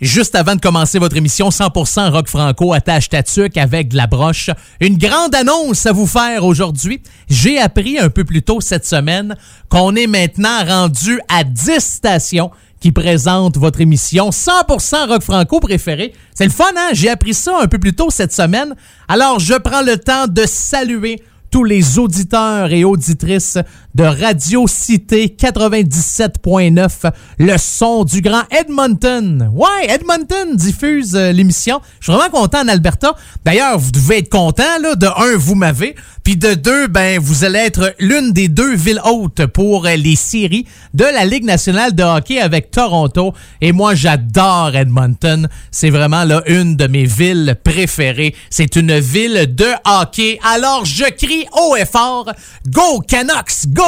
Juste avant de commencer votre émission 100% rock franco attache tatuc avec de la broche, une grande annonce à vous faire aujourd'hui. J'ai appris un peu plus tôt cette semaine qu'on est maintenant rendu à 10 stations qui présentent votre émission 100% rock franco préféré. C'est le fun, hein? J'ai appris ça un peu plus tôt cette semaine. Alors, je prends le temps de saluer tous les auditeurs et auditrices de Radio Cité 97.9, le son du grand Edmonton. Ouais, Edmonton diffuse euh, l'émission. Je suis vraiment content en Alberta. D'ailleurs, vous devez être content là, de un, vous m'avez, puis de deux, ben vous allez être l'une des deux villes hautes pour euh, les séries de la Ligue nationale de hockey avec Toronto. Et moi, j'adore Edmonton. C'est vraiment là une de mes villes préférées. C'est une ville de hockey. Alors je crie haut et fort, Go Canucks, go!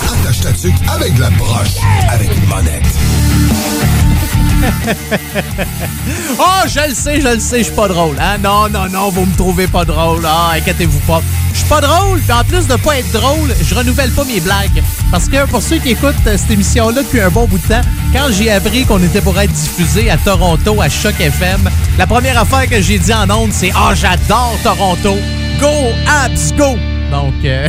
Avec la broche, avec une monette. oh, je le sais, je le sais, je suis pas drôle. Hein? Non, non, non, vous me trouvez pas drôle. Ah, inquiétez-vous pas. Je suis pas drôle, puis en plus de pas être drôle, je renouvelle pas mes blagues. Parce que pour ceux qui écoutent euh, cette émission-là depuis un bon bout de temps, quand j'ai appris qu'on était pour être diffusé à Toronto, à Choc FM, la première affaire que j'ai dit en ondes, c'est « Ah, oh, j'adore Toronto! Go, Abs, go! » Donc, euh...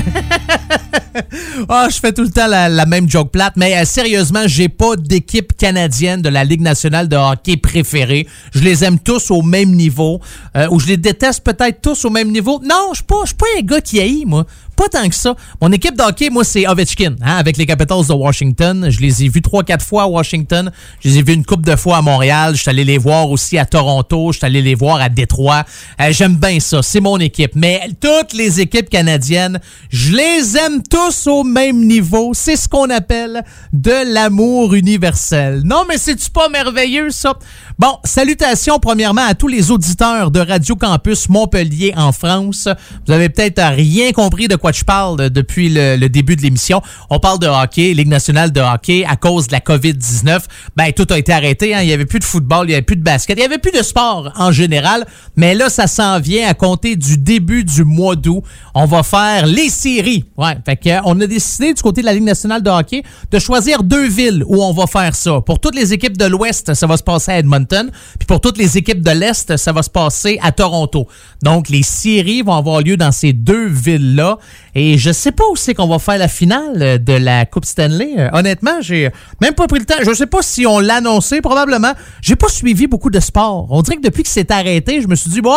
oh, je fais tout le temps la, la même joke plate, mais euh, sérieusement, j'ai pas d'équipe canadienne de la Ligue nationale de hockey préférée. Je les aime tous au même niveau, euh, ou je les déteste peut-être tous au même niveau. Non, je suis pas, pas un gars qui haït, moi. Pas tant que ça. Mon équipe de hockey, moi, c'est Ovechkin, hein, avec les Capitals de Washington. Je les ai vus trois, quatre fois à Washington. Je les ai vus une couple de fois à Montréal. Je suis allé les voir aussi à Toronto. Je suis allé les voir à Détroit. Euh, J'aime bien ça. C'est mon équipe. Mais toutes les équipes canadiennes, je les aime tous au même niveau. C'est ce qu'on appelle de l'amour universel. Non, mais c'est-tu pas merveilleux, ça? Bon, salutations premièrement à tous les auditeurs de Radio Campus Montpellier en France. Vous avez peut-être rien compris de quoi je parle depuis le, début de l'émission. On parle de hockey, Ligue nationale de hockey, à cause de la COVID-19. Ben, tout a été arrêté. Hein. Il n'y avait plus de football, il n'y avait plus de basket, il n'y avait plus de sport en général. Mais là, ça s'en vient à compter du début du mois d'août. On va faire les séries. Ouais, fait que, on a décidé du côté de la Ligue nationale de hockey de choisir deux villes où on va faire ça. Pour toutes les équipes de l'Ouest, ça va se passer à Edmonton. Puis pour toutes les équipes de l'Est, ça va se passer à Toronto. Donc, les séries vont avoir lieu dans ces deux villes-là. Et je sais pas où c'est qu'on va faire la finale de la Coupe Stanley. Euh, honnêtement, j'ai même pas pris le temps. Je sais pas si on l'a annoncé, probablement. J'ai pas suivi beaucoup de sport. On dirait que depuis que c'est arrêté, je me suis dit, bon,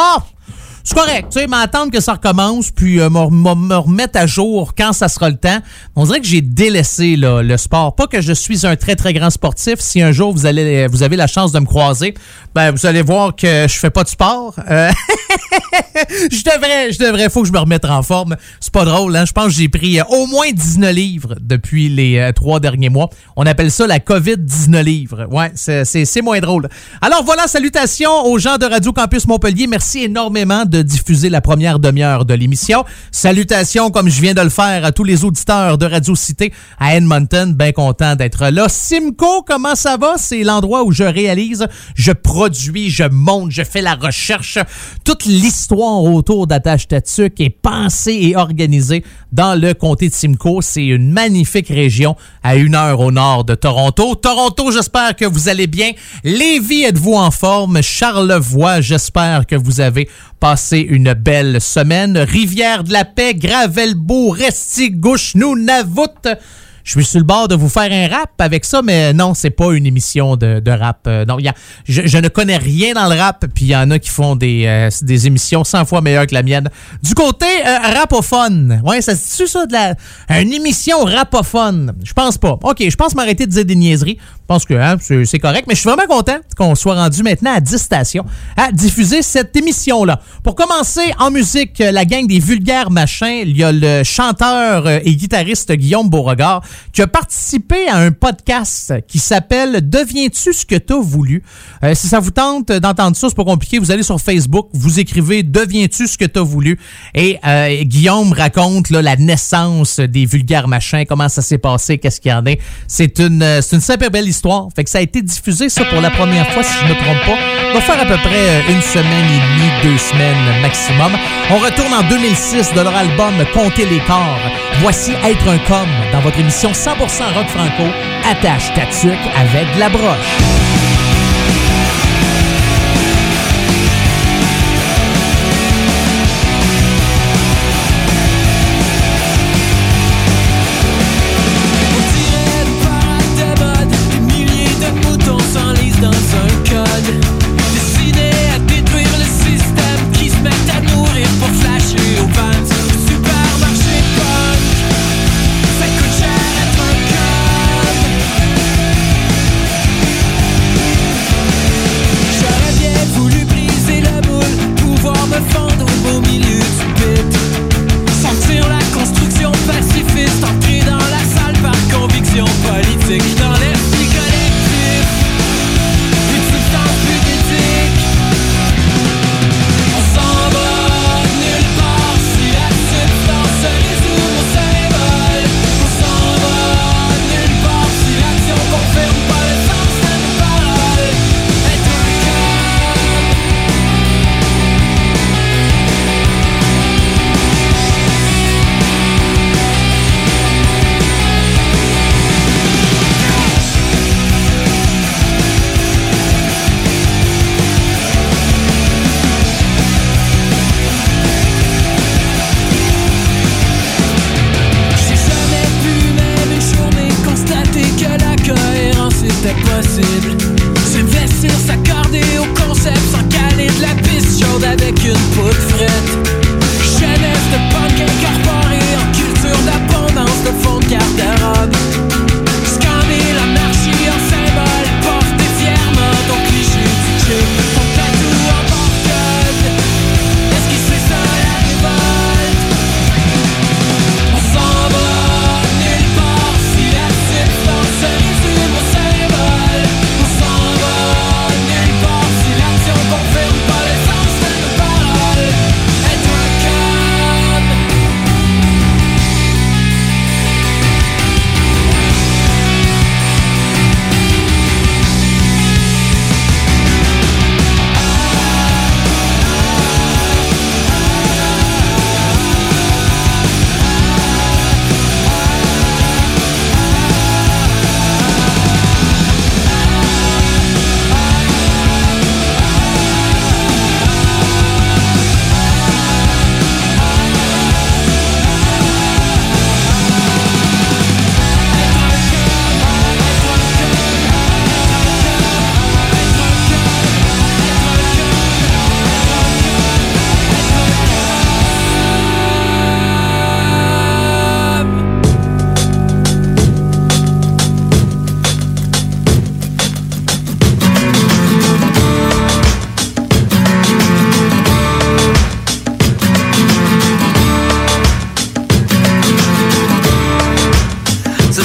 c'est correct, tu sais, m'attendre que ça recommence, puis euh, me, me, remettre à jour quand ça sera le temps. On dirait que j'ai délaissé le sport. Pas que je suis un très, très grand sportif. Si un jour vous allez vous avez la chance de me croiser, ben vous allez voir que je fais pas de sport. Euh, je devrais, je devrais, faut que je me remette en forme. C'est pas drôle, hein? Je pense que j'ai pris euh, au moins 19 livres depuis les euh, trois derniers mois. On appelle ça la COVID-19 livres. Ouais, c'est moins drôle. Alors voilà, salutations aux gens de Radio Campus Montpellier. Merci énormément diffuser la première demi-heure de l'émission. Salutations, comme je viens de le faire, à tous les auditeurs de Radio Cité à Edmonton. Bien content d'être là. Simco, comment ça va? C'est l'endroit où je réalise, je produis, je monte, je fais la recherche. Toute l'histoire autour d'Attache Tatuc est pensée et organisée dans le comté de Simcoe. C'est une magnifique région à une heure au nord de Toronto. Toronto, j'espère que vous allez bien. Lévis, êtes-vous en forme? Charlevoix, j'espère que vous avez passé une belle semaine. Rivière de la Paix, Gravelbeau, Restigouche, Nunavut. Je suis sur le bord de vous faire un rap avec ça, mais non, c'est pas une émission de, rap. Non, y je, ne connais rien dans le rap, puis il y en a qui font des, euh, émissions 100 fois meilleures que la mienne. Du côté euh, rapophone, ouais, ça se dit ça de la une émission rapophone? Je pense pas. OK, je pense m'arrêter de dire des niaiseries. Je pense que hein, c'est correct, mais je suis vraiment content qu'on soit rendu maintenant à 10 stations à diffuser cette émission-là. Pour commencer, en musique, la gang des vulgaires machins, il y a le chanteur euh, et guitariste Guillaume Beauregard qui a participé à un podcast qui s'appelle Deviens-tu ce que t'as voulu? Euh, si ça vous tente d'entendre ça, c'est pas compliqué, vous allez sur Facebook, vous écrivez Deviens-tu ce que t'as voulu? Et euh, Guillaume raconte la naissance des vulgaires machins, comment ça s'est passé, qu'est-ce qu'il y en a. C'est une super belle histoire. Fait que ça a été diffusé, ça, pour la première fois, si je ne me trompe pas. Ça va faire à peu près euh, une semaine et demie, deux semaines maximum. On retourne en 2006 de leur album Compter les corps. Voici Être un com dans votre émission 100% rock franco. Attache ta avec la broche.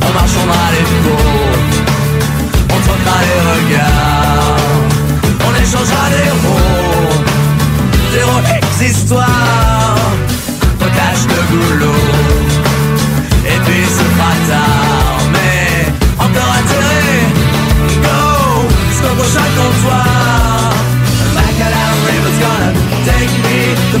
On marchera les peaux, on troquera les regards, on échangera des rôles, des rôles histoires, potache de goulot, et puis ce bâtard, mais encore attiré, go, jusqu'au prochain comptoir. The Macadam River's gonna take me, the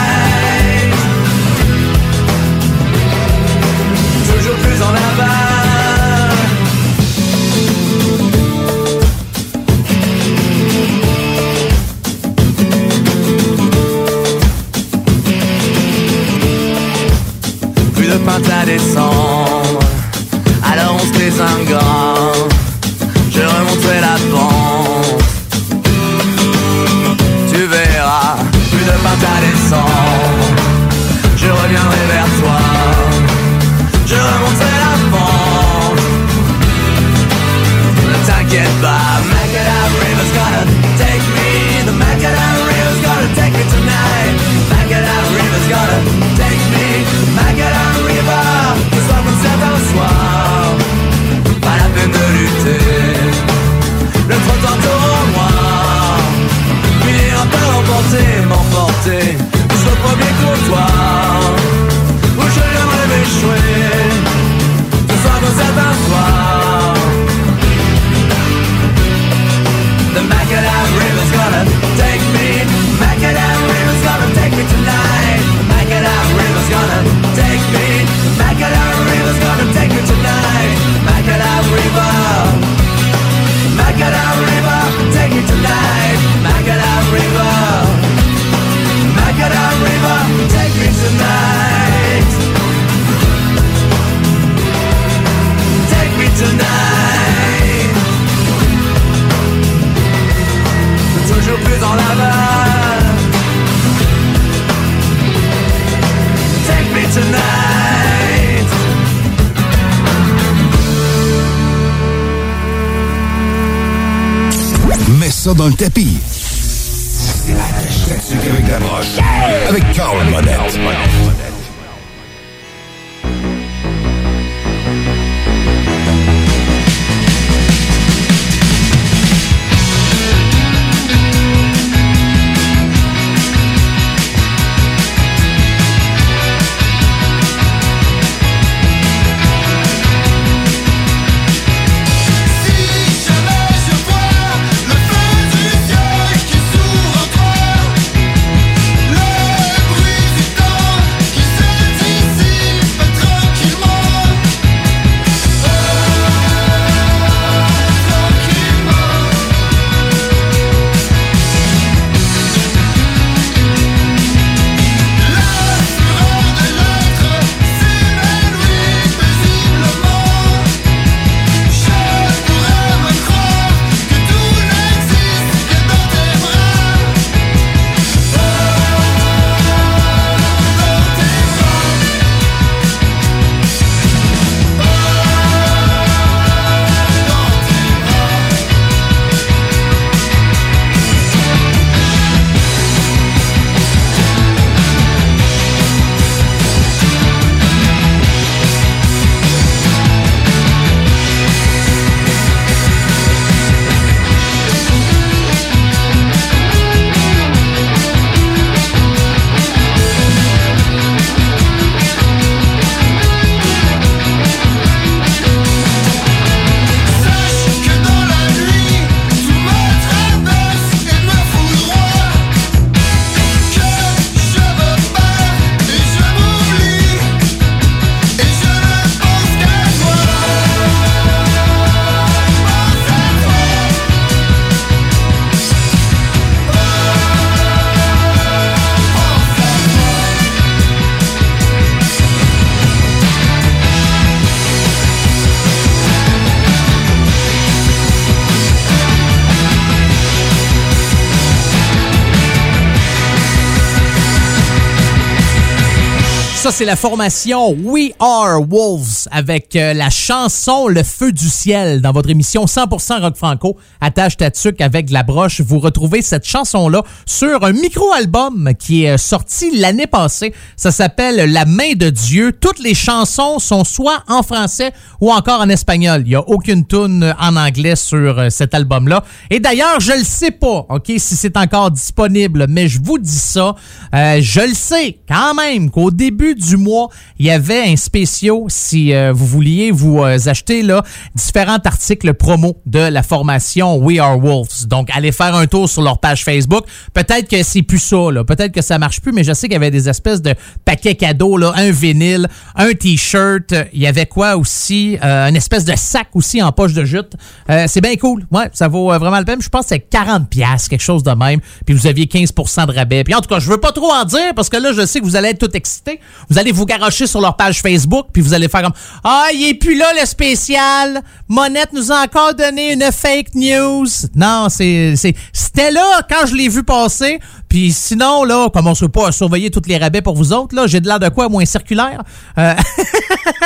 c'est la formation We Are Wolves avec euh, la chanson Le Feu du Ciel dans votre émission 100% rock franco. Attache ta tuque avec la broche. Vous retrouvez cette chanson-là sur un micro-album qui est euh, sorti l'année passée. Ça s'appelle La main de Dieu. Toutes les chansons sont soit en français ou encore en espagnol. Il n'y a aucune tune en anglais sur euh, cet album-là. Et d'ailleurs, je le sais pas, OK, si c'est encore disponible, mais je vous dis ça. euh, je le sais quand même qu'au début du mois, il y avait un spécial si euh, vous vouliez vous euh, acheter là différents articles promo de la formation We Are Wolves. Donc, allez faire un tour sur leur page Facebook. Peut-être que c'est plus ça, là. Peut-être que ça marche plus, mais je sais qu'il y avait des espèces de paquets cadeaux, là. Un vinyle, un t-shirt. Il y avait quoi aussi? Euh, une espèce de sac aussi en poche de jute. Euh, c'est bien cool. Ouais, ça vaut euh, vraiment le peine. Je pense que c'est 40 pièces quelque chose de même. Puis vous aviez 15% de rabais. Puis en tout cas, je veux pas trop en dire parce que là, je sais que vous allez être tout excités. Vous allez vous garocher sur leur page Facebook, puis vous allez faire comme Ah, il est plus là le spécial. Monette nous a encore donné une fake news. Non, c'est c'est- c'était là quand je l'ai vu passer. Puis sinon, là, commencez pas à surveiller toutes les rabais pour vous autres. Là, j'ai de l'air de quoi moins circulaire? Euh,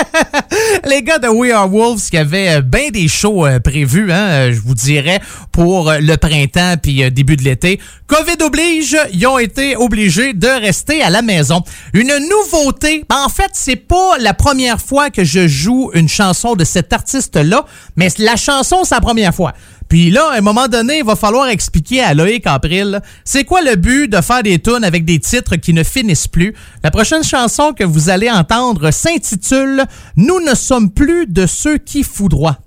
les gars de We Are Wolves qui avaient euh, bien des shows euh, prévus, hein, je vous dirais, pour le printemps puis début de l'été. COVID oblige, ils ont été obligés de rester à la maison. Une nouveauté, ben, en fait, c'est pas la première fois que je joue une chanson de cet artiste-là, mais la chanson, c'est la première fois. Puis là, à un moment donné, il va falloir expliquer à Loïc April, c'est quoi le but de faire des tunes avec des titres qui ne finissent plus? La prochaine chanson que vous allez entendre s'intitule Nous ne sommes plus de ceux qui foudroient.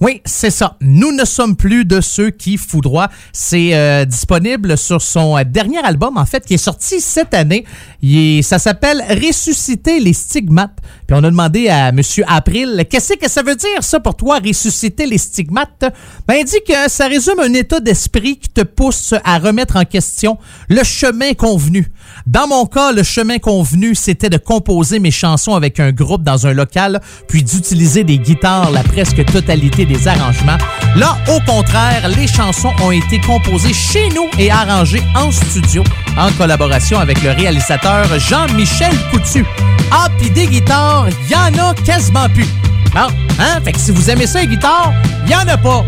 Oui, c'est ça. Nous ne sommes plus de ceux qui foudroient. C'est euh, disponible sur son euh, dernier album, en fait, qui est sorti cette année. Il est- ça s'appelle Ressusciter les stigmates. Puis on a demandé à Monsieur April, qu'est-ce que ça veut dire ça pour toi, ressusciter les stigmates? Ben, il dit que ça résume un état d'esprit qui te pousse à remettre en question le chemin convenu. Dans mon cas, le chemin convenu, c'était de composer mes chansons avec un groupe dans un local, puis d'utiliser des guitares la presque totalité des arrangements. Là, au contraire, les chansons ont été composées chez nous et arrangées en studio, en collaboration avec le réalisateur Jean-Michel Coutu. Ah, puis des guitares, y en a quasiment plus. Bon, hein? Fait que si vous aimez ça, les guitares, il en a pas.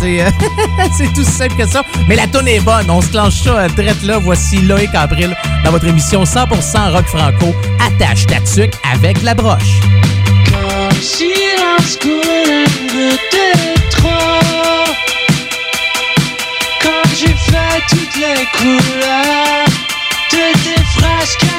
C'est euh, c'est tout simple que ça. Mais la tonne est bonne. On se clenche ça euh, direct là. Voici Loïc Abril dans votre émission 100% rock franco. Attache ta tuque avec la broche. Quand j'ai fait toutes les couleurs De tes phrases qu'un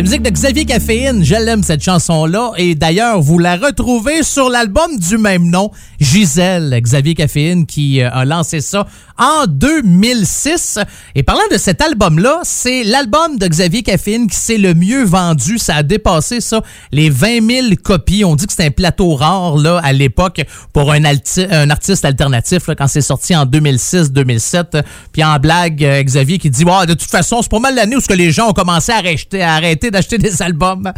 Gisèle. La musique de Xavier Caféine, je l'aime cette chanson-là. Et d'ailleurs, vous la retrouvez sur l'album du même nom, Gisèle. Xavier Caféine qui euh, a lancé ça en 2006. Et parlant de cet album-là, c'est l'album de Xavier Caféine qui s'est le mieux vendu. Ça a dépassé ça, les 20 000 copies. On dit que c'est un plateau rare là à l'époque pour un, un artiste alternatif là, quand c'est sorti en 2006-2007. Puis en blague, euh, Xavier qui dit de toute façon, c'est pas mal l'année où ce que les gens ont commencé à arrêter, à arrêter d'acheter des albums.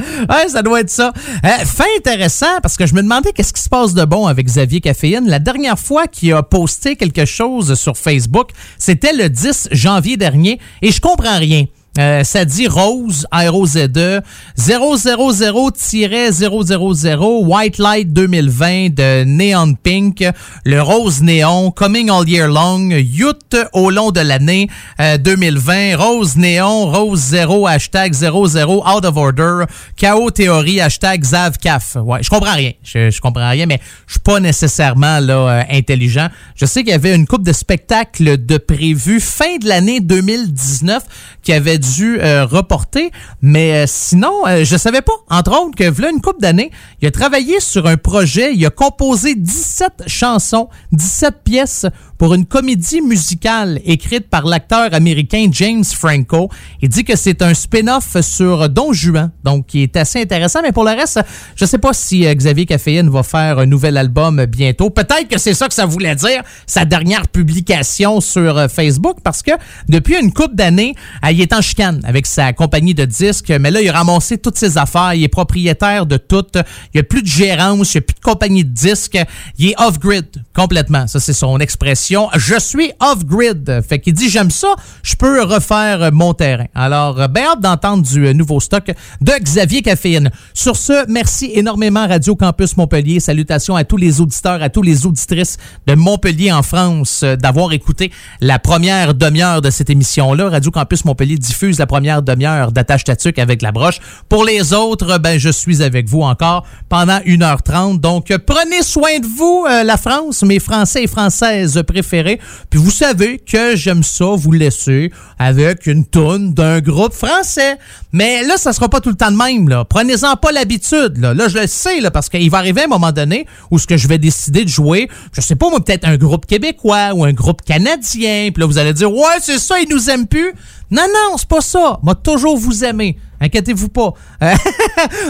Ça doit être ça. Euh, fin intéressant parce que je me demandais qu'est-ce qui se passe de bon avec Xavier Caféine. La dernière fois qu'il a posté quelque chose sur Facebook, c'était le 10 janvier dernier et je comprends rien. Euh, ça dit Rose, ROZ2, 000-000, White Light 2020 de Neon Pink, le Rose Néon, Coming All Year Long, Youth au long de l'année 2020, Rose Néon, Rose 0, hashtag 00, Out of Order, Chaos Théorie, hashtag ZavCaf. Ouais, je comprends rien. Je, je comprends rien, mais je suis pas nécessairement là euh, intelligent. Je sais qu'il y avait une coupe de spectacles de prévu fin de l'année 2019 qui avait dû euh, reporter. Mais euh, sinon, euh, je savais pas, entre autres, que voilà une couple d'années, il a travaillé sur un projet, il a composé 17 chansons, 17 pièces pour une comédie musicale écrite par l'acteur américain James Franco. Il dit que c'est un spin-off sur Don Juan, donc qui est assez intéressant. Mais pour le reste, je sais pas si Xavier Caféine va faire un nouvel album bientôt. Peut-être que c'est ça que ça voulait dire, sa dernière publication sur Facebook, parce que depuis une couple d'années, il est en chicane avec sa compagnie de disques, mais là, il a ramassé toutes ses affaires, il est propriétaire de tout, il n'y a plus de gérance, il n'y a plus de compagnie de disques, il est off-grid complètement. Ça, c'est son expression. Je suis off-grid. Fait qu'il dit, j'aime ça, je peux refaire mon terrain. Alors, ben hâte d'entendre du nouveau stock de Xavier Caféine. Sur ce, merci énormément Radio Campus Montpellier. Salutations à tous les auditeurs, à tous les auditrices de Montpellier en France d'avoir écouté la première demi-heure de cette émission-là. Radio Campus Montpellier diffuse la première demi-heure d'attache tatuc avec la broche. Pour les autres, ben je suis avec vous encore pendant 1h30. Donc prenez soin de vous, euh, la France, mes Français et Françaises. Puis vous savez que j'aime ça vous laisser avec une tonne d'un groupe français. Mais là, ça sera pas tout le temps de même. Là. Prenez-en pas l'habitude. Là. là, je le sais, là, parce qu'il va arriver un moment donné où ce que je vais décider de jouer, je sais pas, moi, peut-être un groupe québécois ou un groupe canadien. Puis là, vous allez dire, ouais, c'est ça, ils nous aiment plus. Non, non, c'est pas ça. Moi, toujours vous aimer. Inquiétez-vous pas.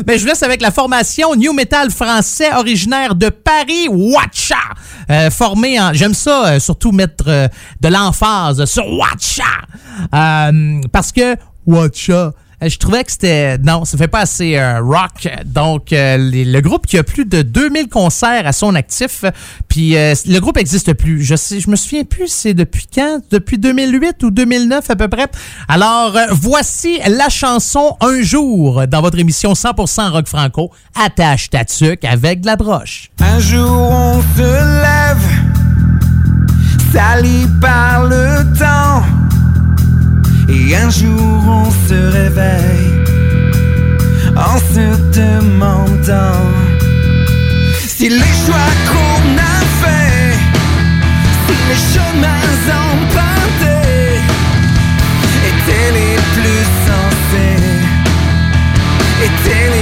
Mais je vous laisse avec la formation New Metal français originaire de Paris, Watcha. Euh, formé en... J'aime ça, euh, surtout mettre euh, de l'emphase sur Watcha. Parce que Watcha, je trouvais que c'était non, ça fait pas assez euh, rock. Donc euh, le groupe qui a plus de 2000 concerts à son actif, puis euh, le groupe existe plus. Je sais, je me souviens plus c'est depuis quand, depuis 2008 ou 2009 à peu près. Alors voici la chanson Un jour dans votre émission 100% rock franco, attache ta tuque avec de la broche. Un jour on se lève, sali par le temps. Et un jour on se réveille en se demandant si les choix qu'on a faits, si les chemins empruntés étaient les plus sensés, étaient les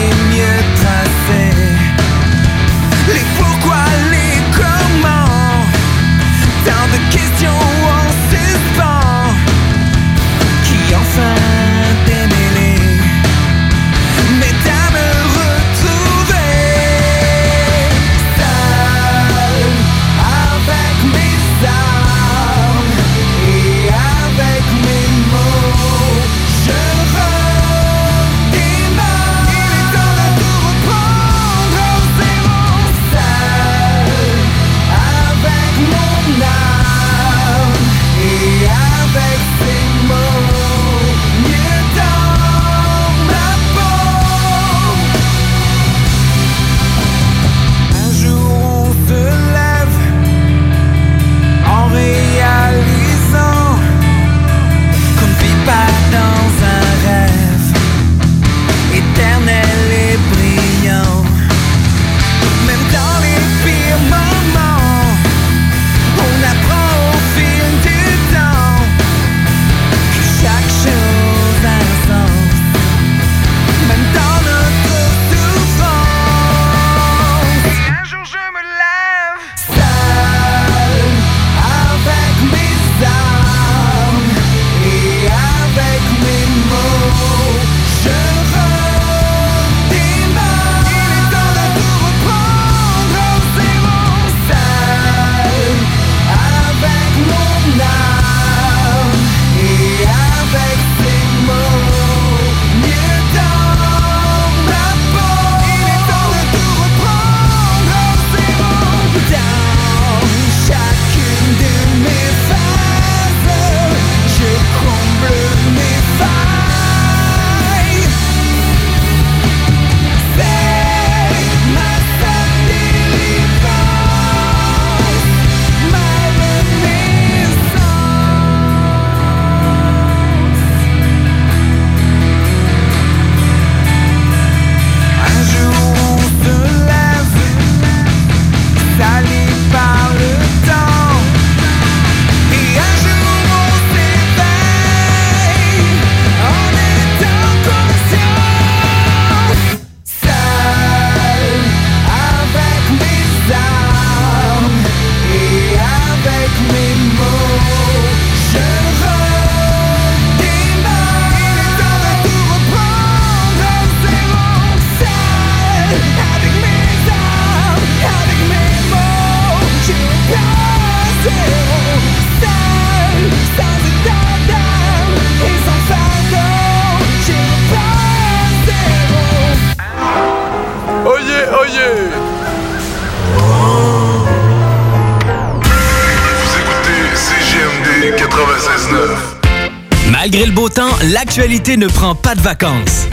Temps, l'actualité ne prend pas de vacances.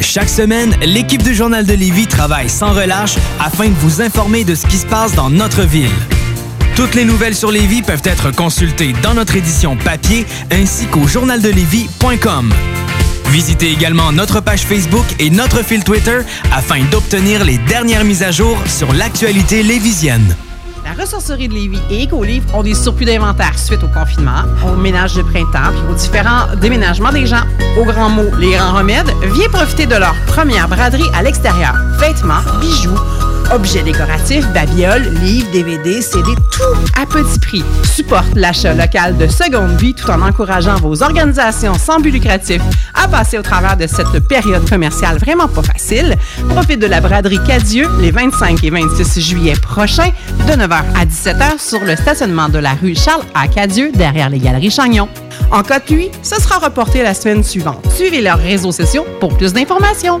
Chaque semaine, l'équipe du Journal de Lévis travaille sans relâche afin de vous informer de ce qui se passe dans notre ville. Toutes les nouvelles sur Lévis peuvent être consultées dans notre édition papier ainsi qu'au journaldelevis.com. Visitez également notre page Facebook et notre fil Twitter afin d'obtenir les dernières mises à jour sur l'actualité lévisienne. La ressourcerie de Lévis et Écolivre ont des surplus d'inventaire suite au confinement, au ménage de printemps puis aux différents déménagements des gens. Au grand mot, les grands remèdes, viens profiter de leur première braderie à l'extérieur. Vêtements, bijoux, objets décoratifs, babioles, livres, DVD, CD, tout à petit prix. Supporte l'achat local de seconde vie tout en encourageant vos organisations sans but lucratif à passer au travers de cette période commerciale vraiment pas facile. Profite de la braderie Cadieux les 25 et 26 juillet prochains de 9h à 17h sur le stationnement de la rue Charles à Cadieux derrière les galeries Chagnon. En cas de pluie, ce sera reporté la semaine suivante. Suivez leurs réseaux sociaux pour plus d'informations.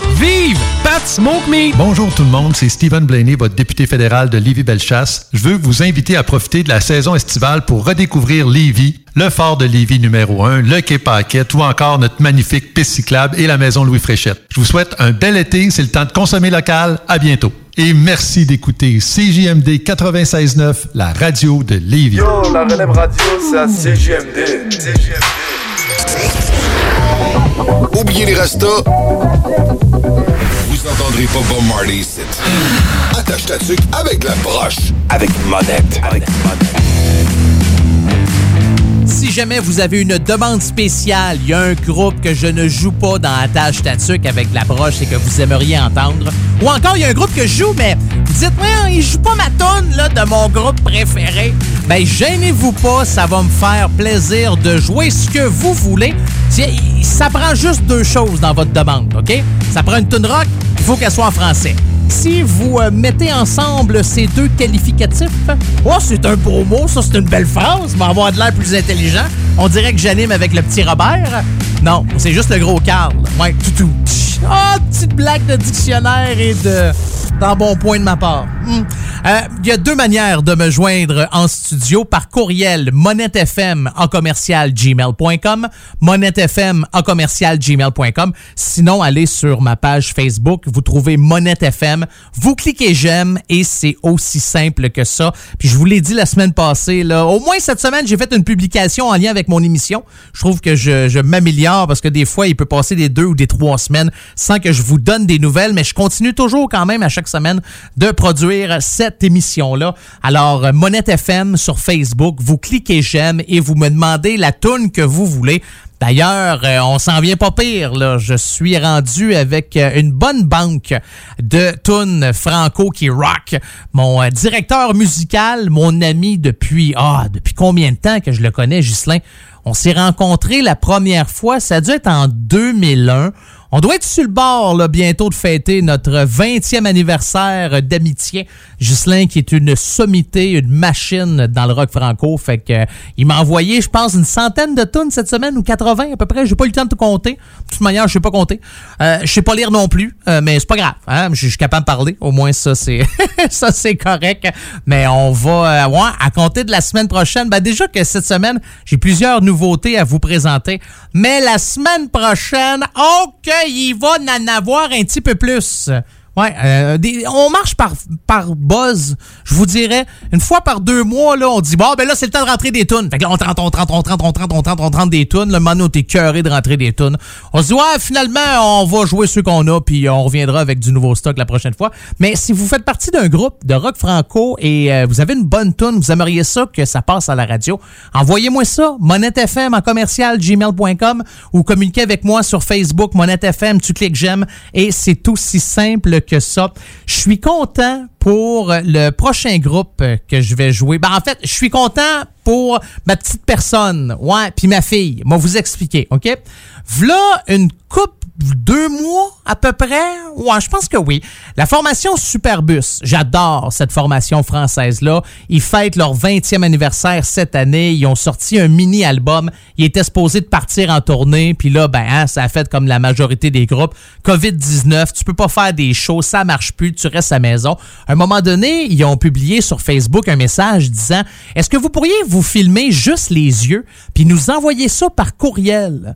Vive Pat Smoke! Bonjour tout le monde, c'est Stephen Blaney, votre député fédéral de Lévis-Bellechasse. Je veux vous inviter à profiter de la saison estivale pour redécouvrir Lévis, le fort de Lévis numéro 1, le quai Paquette ou encore notre magnifique piste cyclable et la maison Louis Fréchette. Je vous souhaite un bel été, c'est le temps de consommer local. À bientôt. Et merci d'écouter CJMD 96.9, la radio de Lévis. Yo, la relève radio, c'est à CGMD. Oubliez les restos. Vous entendrez pas Bob Marley ici. Attache ta tuque avec la broche. Avec monette. Avec monette. Si jamais vous avez une demande spéciale, il y a un groupe que je ne joue pas dans Attache Tatuc avec la broche et que vous aimeriez entendre. Ou encore, il y a un groupe que je joue, mais dites, ouais, il joue pas ma tonne de mon groupe préféré. Ben, gênez-vous pas, ça va me faire plaisir de jouer ce que vous voulez. Ça prend juste deux choses dans votre demande, OK? Ça prend une tune rock, il faut qu'elle soit en français. Si vous euh, mettez ensemble ces deux qualificatifs, oh, c'est un beau mot, ça, c'est une belle phrase, mais avoir de l'air plus intelligent. On dirait que j'anime avec le petit Robert. Non, c'est juste le gros Carl. Ouais, tout tout. Ah, petite blague de dictionnaire et de d'un bon point de ma part. Hmm. Euh, Il y a deux manières de me joindre en studio par courriel. Monettefm en commercial gmail.com monettefm en commercial gmail.com sinon allez sur ma page Facebook. Vous trouvez Monette FM vous cliquez j'aime et c'est aussi simple que ça. Puis je vous l'ai dit la semaine passée là au moins cette semaine j'ai fait une publication en lien avec mon émission. Je trouve que je, je m'améliore parce que des fois il peut passer des deux ou des trois semaines sans que je vous donne des nouvelles mais je continue toujours quand même à chaque de produire cette émission-là. Alors, euh, Monette FM sur Facebook, vous cliquez j'aime et vous me demandez la toune que vous voulez. D'ailleurs, euh, on s'en vient pas pire. Je suis rendu avec euh, une bonne banque de tunes franco qui rock. Mon directeur musical, mon ami depuis ah depuis combien de temps que je le connais, Ghislain? On s'est rencontrés la première fois, ça a dû être en 2001. On doit être sur le bord bientôt de fêter notre 20e anniversaire d'amitié. Ghislain qui est une sommité, une machine dans le rock franco. Fait que euh, il m'a envoyé, je pense, une centaine de tonnes cette semaine ou 80 à peu près. J'ai pas eu le temps de tout compter. De toute manière, je sais pas compter. Euh, je sais pas lire non plus, euh, mais c'est pas grave. Hein? Je suis capable de parler. Au moins ça c'est ça c'est correct. Mais on va euh, ouais, à compter de la semaine prochaine. Ben déjà que cette semaine, j'ai plusieurs nouveautés à vous présenter. Mais la semaine prochaine, ok, il va en avoir un petit peu plus. Ouais, euh, des- on marche par, par buzz, je vous dirais. Une fois par deux mois, là, on dit, bon, ben là, c'est le temps de rentrer des tunes. Fait que là, on trente, on trente, on trente, on trente, on trente, on trente des tunes. Le moment t'es cœuré de rentrer des tunes. On se dit, ouais, finalement, on va jouer ceux qu'on a, puis on reviendra avec du nouveau stock la prochaine fois. Mais si vous faites partie d'un groupe de rock franco et euh, vous avez une bonne tune, vous aimeriez ça que ça passe à la radio, envoyez-moi ça, monettefm en commercial gmail.com ou communiquez avec moi sur Facebook, Monette FM, tu cliques j'aime et c'est aussi simple que ça. Je suis content pour le prochain groupe que je vais jouer. Ben, en fait, je suis content pour ma petite personne, ouais, puis ma fille. Moi, vous expliquer, OK? V'là une coupe deux mois à peu près? Ouais, je pense que oui. La formation Superbus, j'adore cette formation française-là. Ils fêtent leur 20e anniversaire cette année. Ils ont sorti un mini-album. Ils étaient supposés de partir en tournée. Puis là, ben, hein, ça a fait comme la majorité des groupes. COVID-19, tu peux pas faire des shows, ça marche plus, tu restes à la maison. À un moment donné, ils ont publié sur Facebook un message disant Est-ce que vous pourriez vous filmer juste les yeux, puis nous envoyer ça par courriel?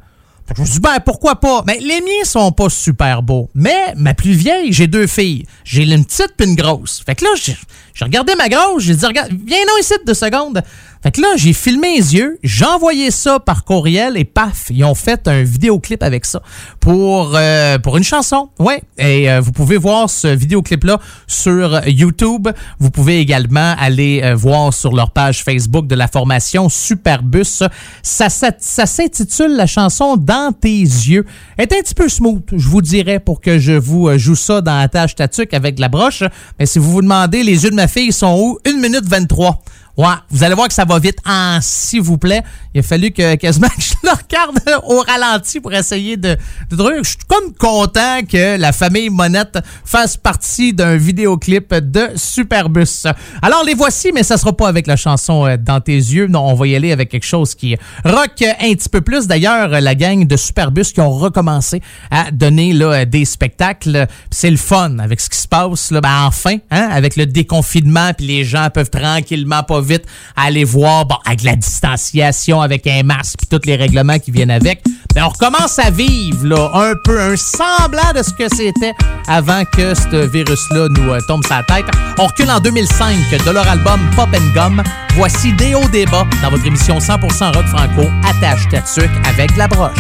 Je me suis dit, ben, pourquoi pas? Mais les miens sont pas super beaux. Mais ma plus vieille, j'ai deux filles. J'ai une petite puis une grosse. Fait que là, j'ai j'ai regardé ma grosse, j'ai dit, regarde, viens non ici deux secondes. Fait que là, j'ai filmé les yeux, j'ai envoyé ça par courriel et paf, ils ont fait un vidéoclip avec ça pour, euh, pour une chanson. Ouais. Et euh, vous pouvez voir ce vidéoclip-là sur YouTube. Vous pouvez également aller euh, voir sur leur page Facebook de la formation Superbus. Ça, ça, s'intitule la chanson Dans tes yeux. Elle est un petit peu smooth, je vous dirais, pour que je vous joue ça dans la tâche tatuc avec la broche. Mais si vous vous demandez, les yeux de ma fille sont où? 1 minute 23. Ouais, vous allez voir que ça va vite. Ah, s'il vous plaît, il a fallu que quasiment je le regarde au ralenti pour essayer de, de trouver. Je suis comme content que la famille Monette fasse partie d'un vidéoclip de Superbus. Alors les voici, mais ça sera pas avec la chanson euh, Dans tes yeux. Non, on va y aller avec quelque chose qui rock un petit peu plus. D'ailleurs, la gang de Superbus qui ont recommencé à donner là, des spectacles. C'est le fun avec ce qui se passe. Là. Ben, enfin, hein, avec le déconfinement, puis les gens peuvent tranquillement, pas vite, aller voir, bon, avec la distanciation, avec un masque, puis tous les règlements qui viennent avec. Ben, on recommence à vivre là, un peu, un semblant de ce que c'était avant que ce virus-là nous euh, tombe sa tête. On recule en 2005 de leur album Pop and Gum. Voici hauts débats dans votre émission 100% rock franco, attache ta avec la broche.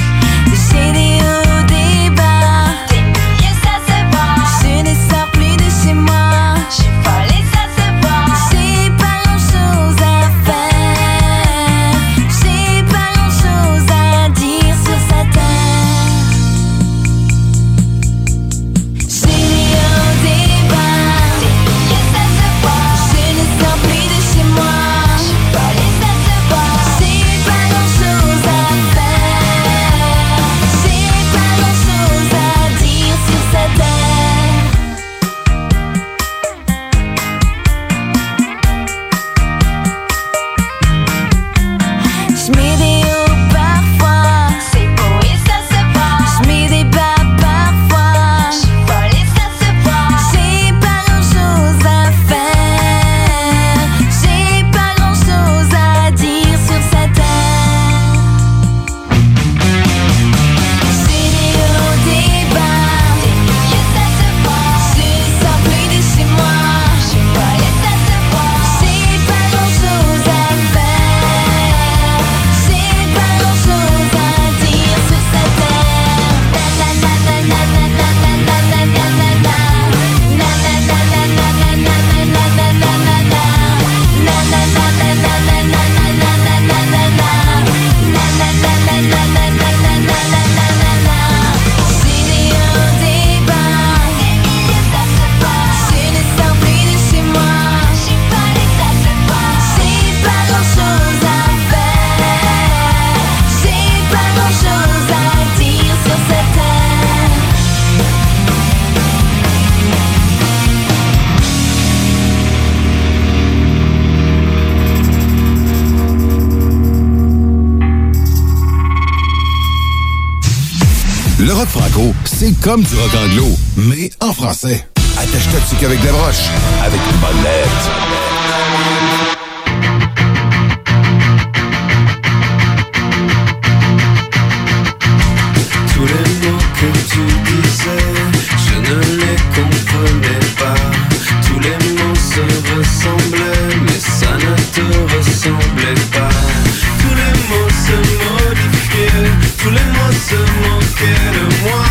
Le rock franco, c'est comme du rock anglo, mais en français. Attache ta tuque avec la broche, avec une bonne. Tous les mots que tu disais, je ne les comprenais pas. Tous les mots se ressemblaient, mais ça ne te ressemblait pas. Les mots se moquaient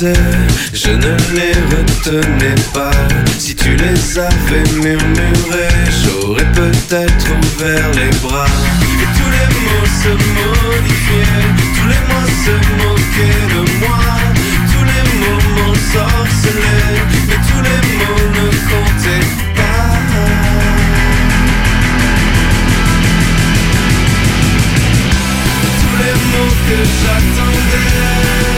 je ne les retenais pas. Si tu les avais murmurés, j'aurais peut-être ouvert les bras. Et tous les mots se modifiaient, tous les mots se moquaient de moi. Tous les mots m'ensorcelaient, mais tous les mots ne comptaient pas. Tous les mots que j'attendais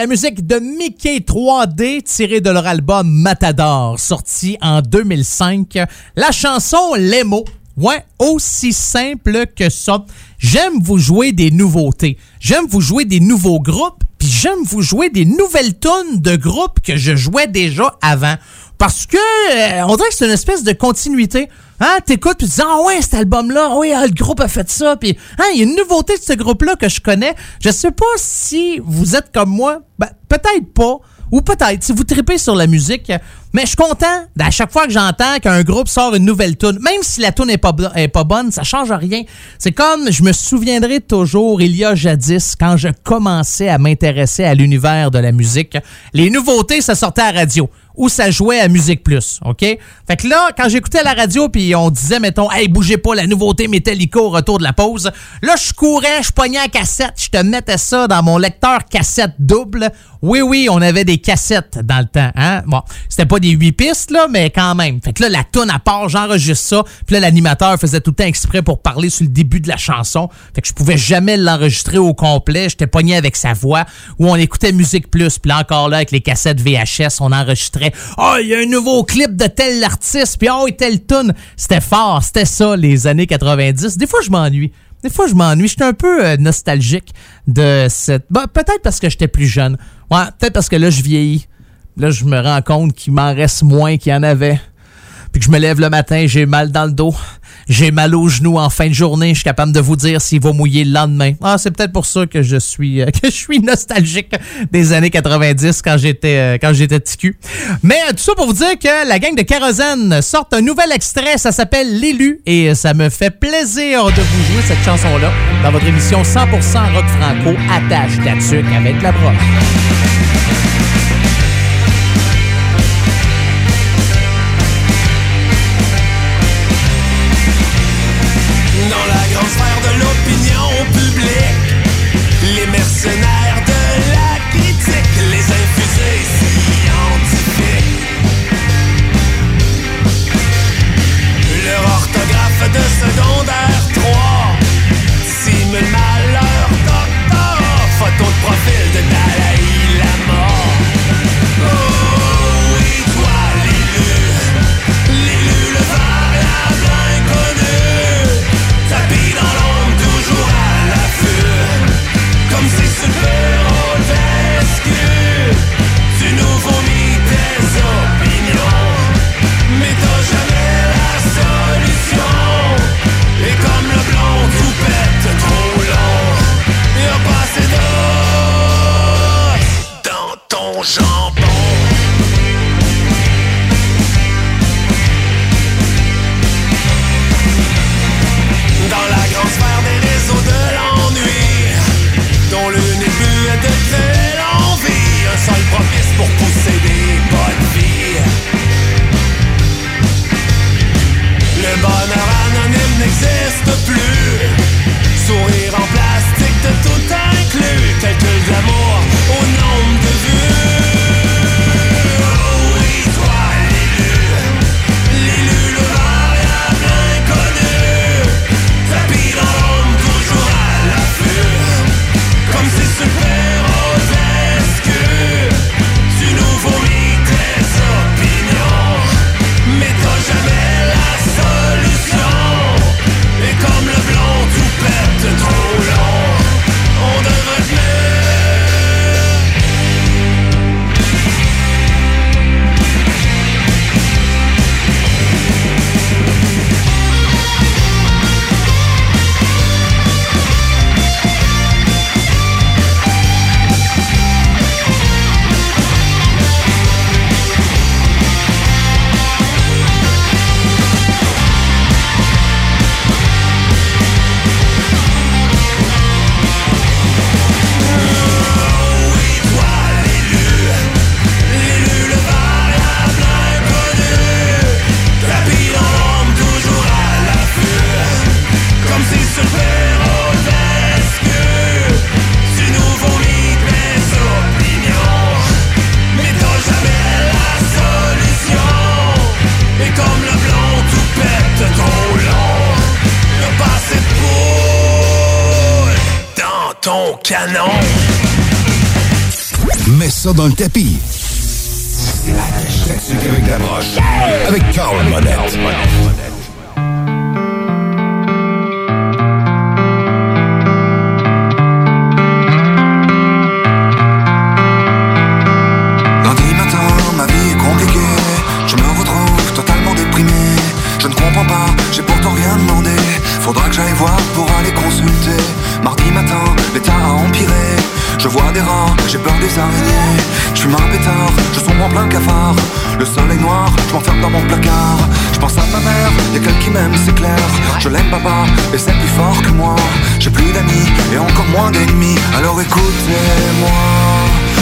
la musique de Mickey 3D tirée de leur album Matador, sorti en 2005. La chanson Les mots. Ouais, aussi simple que ça. J'aime vous jouer des nouveautés. J'aime vous jouer des nouveaux groupes, puis j'aime vous jouer des nouvelles tonnes de groupes que je jouais déjà avant. Parce que euh, on dirait que c'est une espèce de continuité. Hein, t'écoutes puis tu dis ah ouais cet album là, oui ah, le groupe a fait ça puis hein, il y a une nouveauté de ce groupe là que je connais. Je sais pas si vous êtes comme moi, ben, peut-être pas ou peut-être si vous tripez sur la musique, mais je suis content à chaque fois que j'entends qu'un groupe sort une nouvelle tune, même si la tune est pas est pas bonne, ça change rien. C'est comme je me souviendrai toujours il y a jadis quand je commençais à m'intéresser à l'univers de la musique, les nouveautés ça sortait à radio ou ça jouait à Musique Plus, OK? Fait que là, quand j'écoutais la radio puis on disait, mettons, « Hey, bougez pas, la nouveauté Metallica au retour de la pause », là, je courais, je pognais la cassette, je te mettais ça dans mon lecteur cassette double. Oui, oui, on avait des cassettes dans le temps, hein? Bon, c'était pas des huit pistes, là, mais quand même. Fait que là, la toune à part, j'enregistre ça, puis là, l'animateur faisait tout le temps exprès pour parler sur le début de la chanson. Fait que je pouvais jamais l'enregistrer au complet, j'étais pogné avec sa voix, ou on écoutait Musique Plus, puis là, encore là, avec les cassettes VHS, on enregistrait « Oh, il y a un nouveau clip de tel artiste, puis oh, telle tune. C'était fort, c'était ça, les années 90. Des fois, je m'ennuie. Des fois, je m'ennuie. J'étais un peu euh, nostalgique de cette... Bah, peut-être parce que j'étais plus jeune. Ouais, peut-être parce que là, je vieillis. Là, je me rends compte qu'il m'en reste moins qu'il y en avait. Puis que je me lève le matin, j'ai mal dans le dos. J'ai mal aux genoux en fin de journée. Je suis capable de vous dire s'il va mouiller le lendemain. Ah, c'est peut-être pour ça que je suis euh, que je suis nostalgique des années 90 quand j'étais euh, quand. Mais euh, tout ça pour vous dire que la gang de Kérosène sort un nouvel extrait. Ça s'appelle L'élu et ça me fait plaisir de vous jouer cette chanson-là dans votre émission 100% rock franco attache ta avec la broche. Urban Tapis. J'ai peur des araignées. Je fume un pétard, je sombre en plein cafard. Le soleil noir, je m'enferme dans mon placard. Je pense à ma mère, y'a quelqu'un qui m'aime, c'est clair. Je l'aime papa, et c'est plus fort que moi. J'ai plus d'amis, et encore moins d'ennemis. Alors écoutez-moi,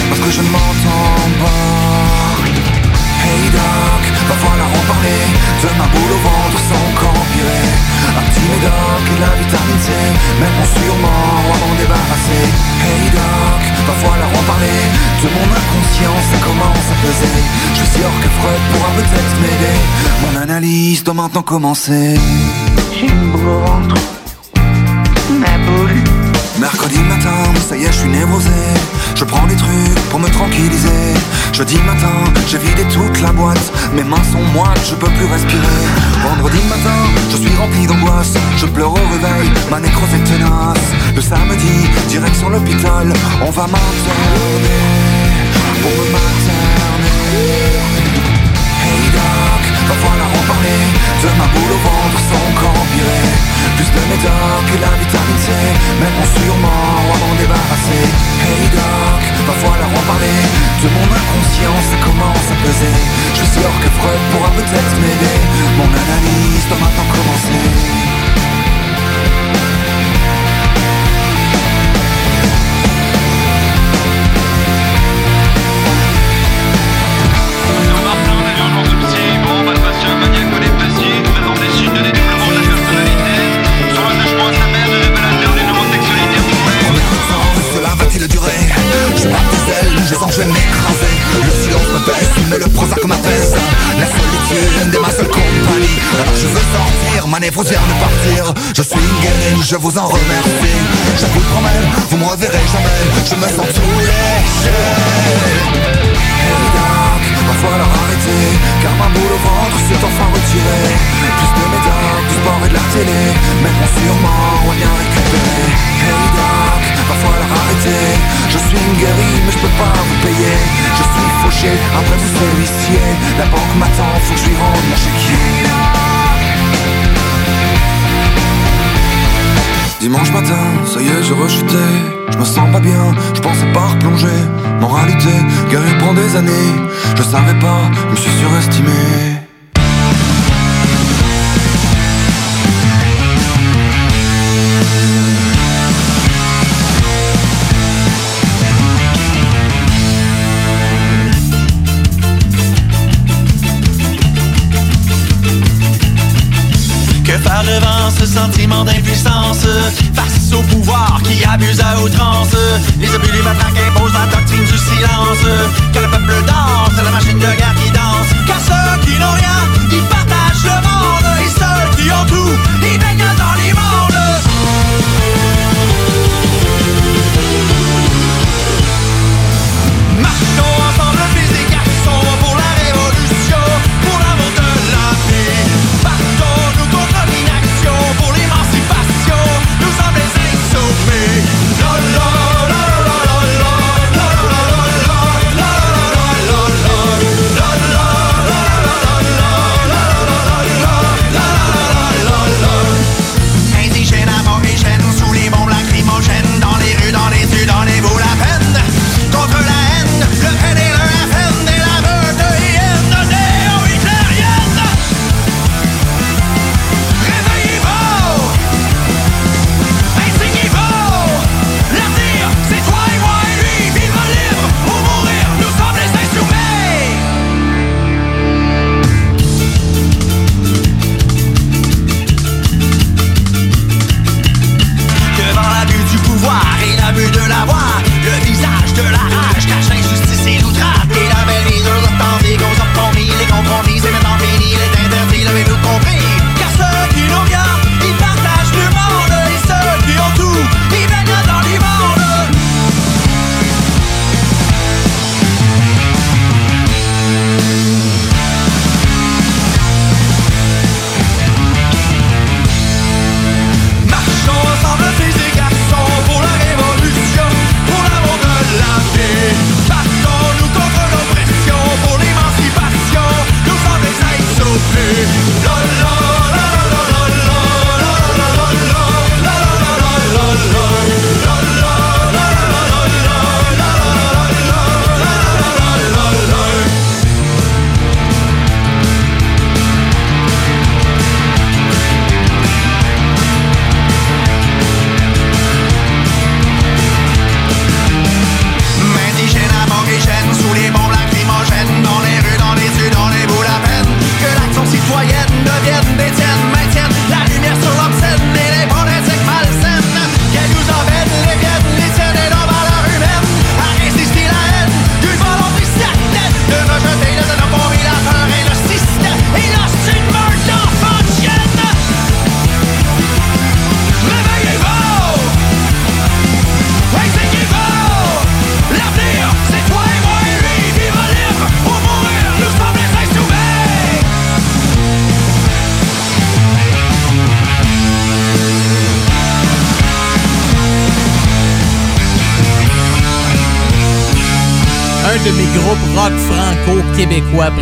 parce que je ne m'entends pas. Hey doc, va falloir en parler. De ma boule au ventre sans encore empirer Un petit médoc et la vitamine C Même sûrement à m'en débarrasser. Hey doc, va falloir en parler. De mon inconscience, ça commence à peser. Je suis sûr que Freud pourra peut-être m'aider. Mon analyse doit maintenant commencer Mercredi matin, ça y est, je suis névrosé. Je prends des trucs pour me tranquilliser. Jeudi matin, j'ai vidé toute la boîte. Mes mains sont moites, je peux plus respirer. Vendredi matin, je suis rempli d'angoisse. Je pleure au réveil, ma nécrose est tenace. Le samedi, direction l'hôpital, on va m'interner. Pour me materner. Doc, va falloir en parler De ma boule au ventre sans encore empirer Plus de médoc que la vitamine C Même sûrement à m'en débarrasser Hey doc, va falloir en parler De mon inconscience, ça commence à peser. Je suis sûr que Freud pourra peut-être m'aider. Mon analyse doit maintenant commencer La solitude est ma seule compagnie. Alors je veux sortir, ma névrose vient de partir. Je suis guéri, je vous en remercie. Je vous promets, vous me reverrez jamais. Je me sens léger Hey doc, va falloir arrêter Car ma boule au ventre s'est enfin retirée. Plus de médocs, du sport et de la télé. Bon sûrement, on récupérer Hey doc, va falloir arrêter Je suis une guérie mais je peux pas vous payer. Je suis fauché, après vous c'est l'huissier La banque m'attend, faut que je lui rende Dimanche matin, ça y est, j'ai rechuté. Je me sens pas bien, je pensais pas replonger. Moralité, guérir prend des années. Je savais pas, je me suis surestimé. Sentiment d'impuissance. Face au pouvoir qui abuse à outrance. Les abus des matraques imposent la doctrine du silence. Que le peuple danse, la machine de guerre qui danse. Car ceux qui n'ont rien, ils partagent le monde. Et ceux qui ont tout, ils baignent dans l'immonde Marchons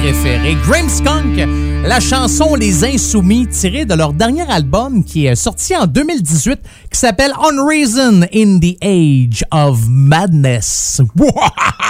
préférés. Grimmskunk, la chanson Les Insoumis, tirée de leur dernier album qui est sorti en 2018, qui s'appelle Unreason in the Age of Madness.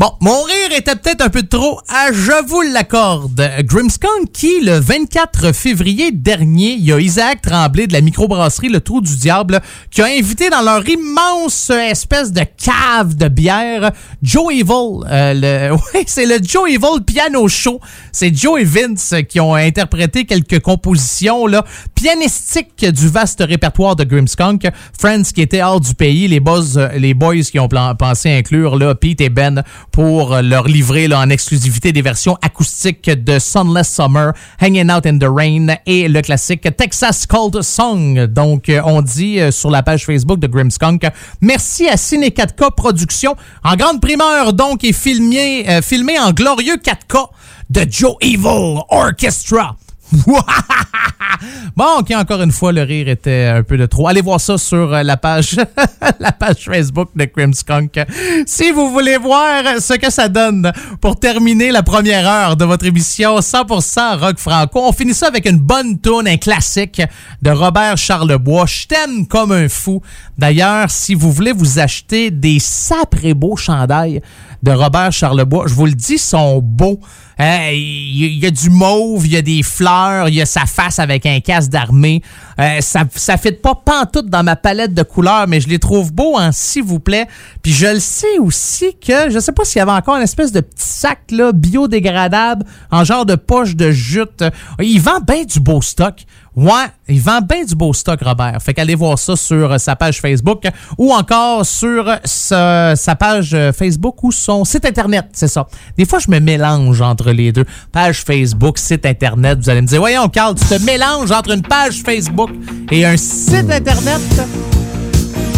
Bon, mon rire était peut-être un peu trop, ah, je vous l'accorde. Grimmskunk qui, le 24 février dernier, il y a Isaac Tremblay de la microbrasserie Le Trou du Diable qui a invité dans leur immense espèce de cave de bière Joe Evil. euh, le, c'est le Joe Evil Piano Show. C'est Joe et Vince qui ont interprété quelques compositions là, pianistiques du vaste répertoire de Grimmskunk. Friends qui étaient hors du pays, les boys, les boys qui ont pensé inclure là, Pete et Ben pour euh, leur livrer en exclusivité des versions acoustiques de Sunless Summer, Hanging Out in the Rain et le classique Texas Cold Song. Donc, euh, on dit euh, sur la page Facebook de Grimmskunk, merci à Ciné 4K Productions, en grande primeur donc, et filmé, filmé en glorieux 4K de Joe Evil Orchestra. Bon, ok, encore une fois, le rire était un peu de trop. Allez voir ça sur euh, la page, la page Facebook de Crimskunk. Si vous voulez voir ce que ça donne pour terminer la première heure de votre émission 100% rock franco, on finit ça avec une bonne tune, un classique de Robert Charlebois. Je t'aime comme un fou. D'ailleurs, si vous voulez vous acheter des saprés beaux chandails de Robert Charlebois, je vous le dis, sont beaux. Il y, a du mauve, il y a des fleurs, il y a sa face avec un casque d'armée. Euh, ça ça fit pas pantoute dans ma palette de couleurs, mais je les trouve beaux en s'il vous plaît. Puis je le sais aussi que je sais pas s'il y avait encore une espèce de petit sac là biodégradable en genre de poche de jute. Il vend bien du beau stock. Ouais, il vend bien du beau stock, Robert. Fait qu'allez voir ça sur euh, sa page Facebook ou encore sur sa, page euh, Facebook ou son site Internet, c'est ça. Des fois, je me mélange entre les deux. Page Facebook, site Internet. Vous allez me dire, voyons, Carl, tu te mélanges entre une page Facebook et un site Internet?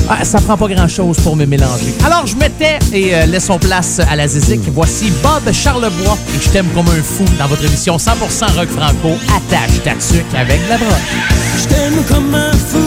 Ah, ça prend pas grand-chose pour me mélanger. Alors, je mettais et euh, laissons place à la zizik. Voici Bob Charlebois et je t'aime comme un fou dans votre émission 100% rock franco. Attache ta avec la broche. Je t'aime comme un fou.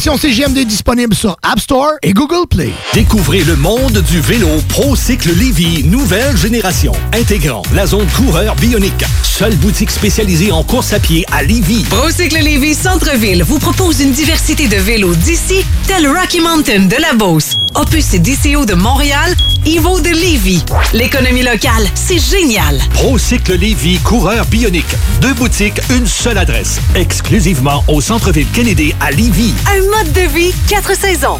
L'application CGMD est disponible sur App Store et Google Play. Découvrez le monde du vélo ProCycle Lévy, nouvelle génération, intégrant la zone coureur bionique. Seule boutique spécialisée en course à pied à Lévy. Procycle Lévis Centre-Ville vous propose une diversité de vélos d'ici, tel Rocky Mountain de la Beauce, Opus et DCO de Montréal, Evo de Lévis. L'économie locale, c'est génial. ProCycle Lévy, coureur bionique. Deux boutiques, une seule adresse. Exclusivement au centre-ville Kennedy à Lévy. Un mode de vie, quatre saisons.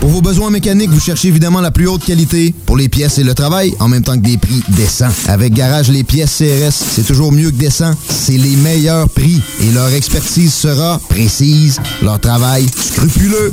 Pour vos besoins mécaniques, vous cherchez évidemment la plus haute qualité pour les pièces et le travail, en même temps que des prix décents. Avec Garage Les Pièces CRS, c'est toujours mieux que décent. C'est les meilleurs prix et leur expertise sera précise, leur travail scrupuleux.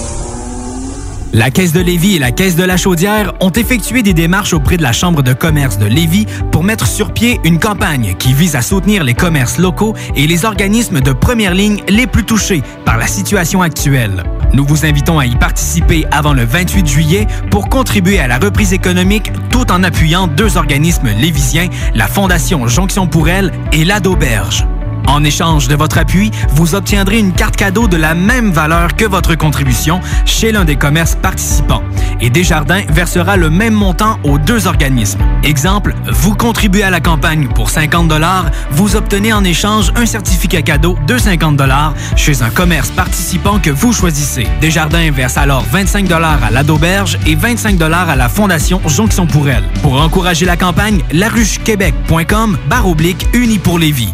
681 4476. La Caisse de Lévis et la Caisse de la Chaudière ont effectué des démarches auprès de la Chambre de commerce de Lévis pour mettre sur pied une campagne qui vise à soutenir les commerces locaux et les organismes de première ligne les plus touchés par la situation actuelle. Nous vous invitons à y participer avant le 28 juillet pour contribuer à la reprise économique tout en appuyant deux organismes lévisiens, la Fondation Jonction pour elle et l'Adoberge. En échange de votre appui, vous obtiendrez une carte cadeau de la même valeur que votre contribution chez l'un des commerces participants. Et Desjardins versera le même montant aux deux organismes. Exemple, vous contribuez à la campagne pour 50 vous obtenez en échange un certificat cadeau de 50 chez un commerce participant que vous choisissez. Desjardins verse alors 25 à l'Adoberge et 25 à la Fondation Jonction pour elle. Pour encourager la campagne, laruchequebec.com barre oblique uni pour Lévis.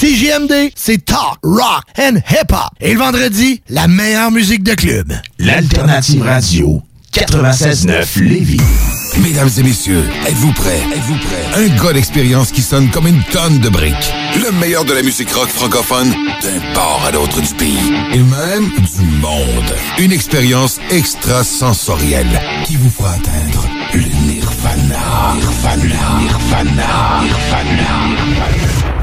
CJMD, c'est talk, rock and hip-hop. Et le vendredi, la meilleure musique de club. L'Alternative Radio 96.9 Lévis. Mesdames et messieurs, êtes-vous prêts? Êtes-vous prêts? Un gars d'expérience qui sonne comme une tonne de briques. Le meilleur de la musique rock francophone d'un port à l'autre du pays. Et même du monde. Une expérience extrasensorielle qui vous fera atteindre le nirvana. Nirvana. Nirvana. Nirvana.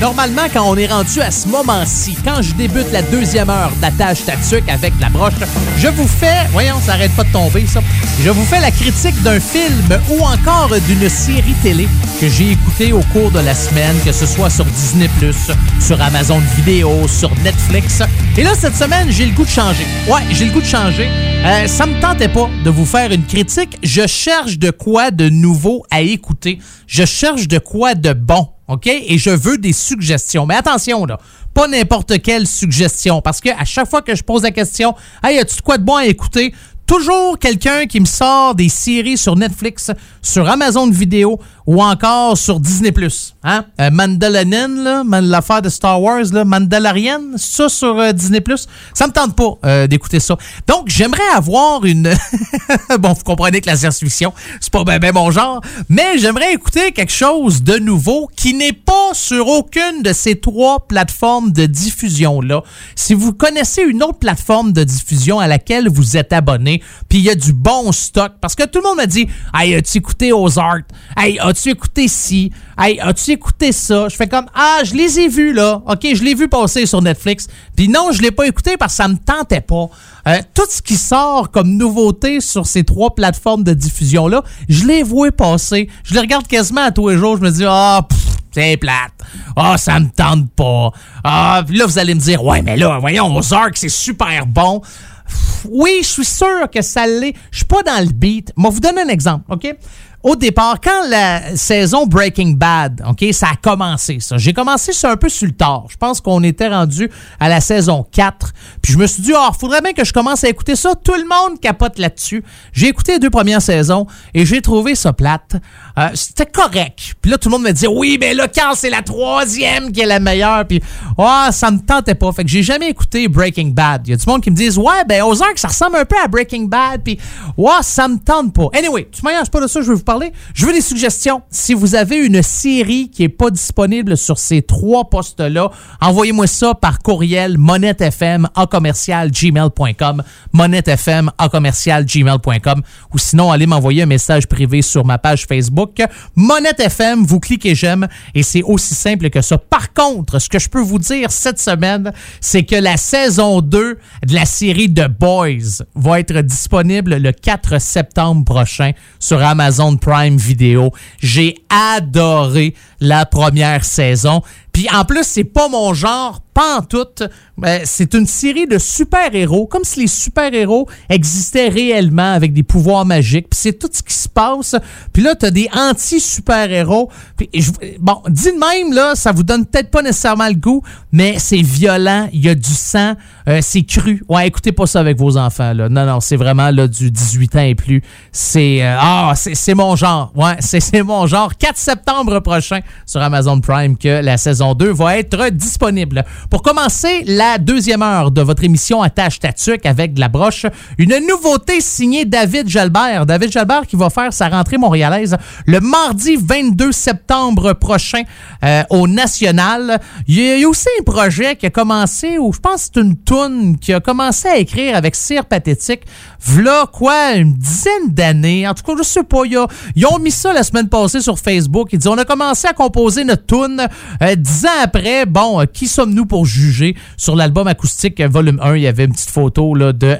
Normalement, quand on est rendu à ce moment-ci, quand je débute la deuxième heure d'attache tatuc avec la broche, je vous fais, voyons, ça arrête pas de tomber ça, je vous fais la critique d'un film ou encore d'une série télé que j'ai écouté au cours de la semaine, que ce soit sur Disney+, sur Amazon Vidéo, sur Netflix. Et là, cette semaine, j'ai le goût de changer. Ouais, j'ai le goût de changer. Euh, ça me tentait pas de vous faire une critique. Je cherche de quoi de nouveau à écouter. Je cherche de quoi de bon. OK? Et je veux des suggestions. Mais attention, là, pas n'importe quelle suggestion. Parce que à chaque fois que je pose la question, Hey, as-tu de quoi de bon à écouter? Toujours quelqu'un qui me sort des séries sur Netflix, sur Amazon Vidéo ou encore sur Disney+. Hein? Euh, Mandalorian, l'affaire de Star Wars, là, Mandalorian, ça sur euh, Disney+. Ça me tente pas euh, d'écouter ça. Donc, j'aimerais avoir une... bon, vous comprenez que la science-fiction, c'est pas ben, ben mon genre, mais j'aimerais écouter quelque chose de nouveau qui n'est pas sur aucune de ces trois plateformes de diffusion-là. Si vous connaissez une autre plateforme de diffusion à laquelle vous êtes abonné, puis il y a du bon stock, parce que tout le monde m'a dit « Hey, as-tu écouté Ozark? Hey, as-tu as-tu écouté ci? Hey, as-tu écouté ça? Je fais comme, ah, je les ai vus, là. OK, je l'ai vu passer sur Netflix. Puis non, je l'ai pas écouté parce que ça me tentait pas. Euh, tout ce qui sort comme nouveauté sur ces trois plateformes de diffusion-là, je l'ai voué passer. Je les regarde quasiment à tous les jours. Je me dis, ah, c'est plate. Ah, ça me tente pas. Ah, là, vous allez me dire, ouais, mais là, voyons, Ozark, c'est super bon. Oui, je suis sûr que ça l'est. Je suis pas dans le beat. Mais vous donner un exemple, OK? Au départ, quand la saison Breaking Bad, OK, ça a commencé, ça. J'ai commencé ça un peu sur le tard. Je pense qu'on était rendu à la saison 4. Puis je me suis dit, ah, faudrait bien que je commence à écouter ça. Tout le monde capote là-dessus. J'ai écouté les deux premières saisons et j'ai trouvé ça plate. Euh, C'était correct. Puis là, tout le monde me dit, oui, mais là, quand c'est la troisième qui est la meilleure, puis, ah, ça me tentait pas. Fait que j'ai jamais écouté Breaking Bad. Il y a du monde qui me disent, ouais, ben, Ozark, ça ressemble un peu à Breaking Bad, puis, ouais, ça me tente pas. Anyway, tu m'as pas de ça, je vais vous parler. Je veux des suggestions. Si vous avez une série qui est pas disponible sur ces trois postes-là, envoyez-moi ça par courriel monettefm en monettefm ou sinon allez m'envoyer un message privé sur ma page Facebook Monette FM, vous cliquez j'aime et c'est aussi simple que ça. Par contre, ce que je peux vous dire cette semaine, c'est que la saison 2 de la série The Boys va être disponible le 4 septembre prochain sur Amazon Prime Video. J'ai adoré la première saison. Puis en plus, c'est pas mon genre, pas en tout. Ben, c'est une série de super-héros, comme si les super-héros existaient réellement avec des pouvoirs magiques. Puis c'est tout ce qui se passe. Puis là, t'as des anti-super-héros. Bon, dit de même, là, ça vous donne peut-être pas nécessairement le goût, mais c'est violent, il y a du sang, euh, c'est cru. Ouais, écoutez pas ça avec vos enfants, là. Non, non, c'est vraiment là du 18 ans et plus. C'est euh, ah, c'est c'est mon genre. Ouais, c'est mon genre. 4 septembre prochain sur Amazon Prime que la saison 2 va être disponible. Pour commencer la deuxième heure de votre émission Attache Tatuc avec de la broche, une nouveauté signée David Jalbert. David Jalbert qui va faire sa rentrée montréalaise le mardi 22 septembre prochain euh, au National. Il y, a, aussi un projet qui a commencé, ou je pense c'est une toune qui a commencé à écrire avec Cire Pathétique, v'là quoi, une dizaine d'années. En tout cas, je sais pas, ils ont mis ça la semaine passée sur Facebook. Ils disent, on a commencé à composer notre tune. Euh, dix ans après, bon, euh, qui sommes-nous pour juger? Sur l'album acoustique euh, volume 1, il y avait une petite photo là, de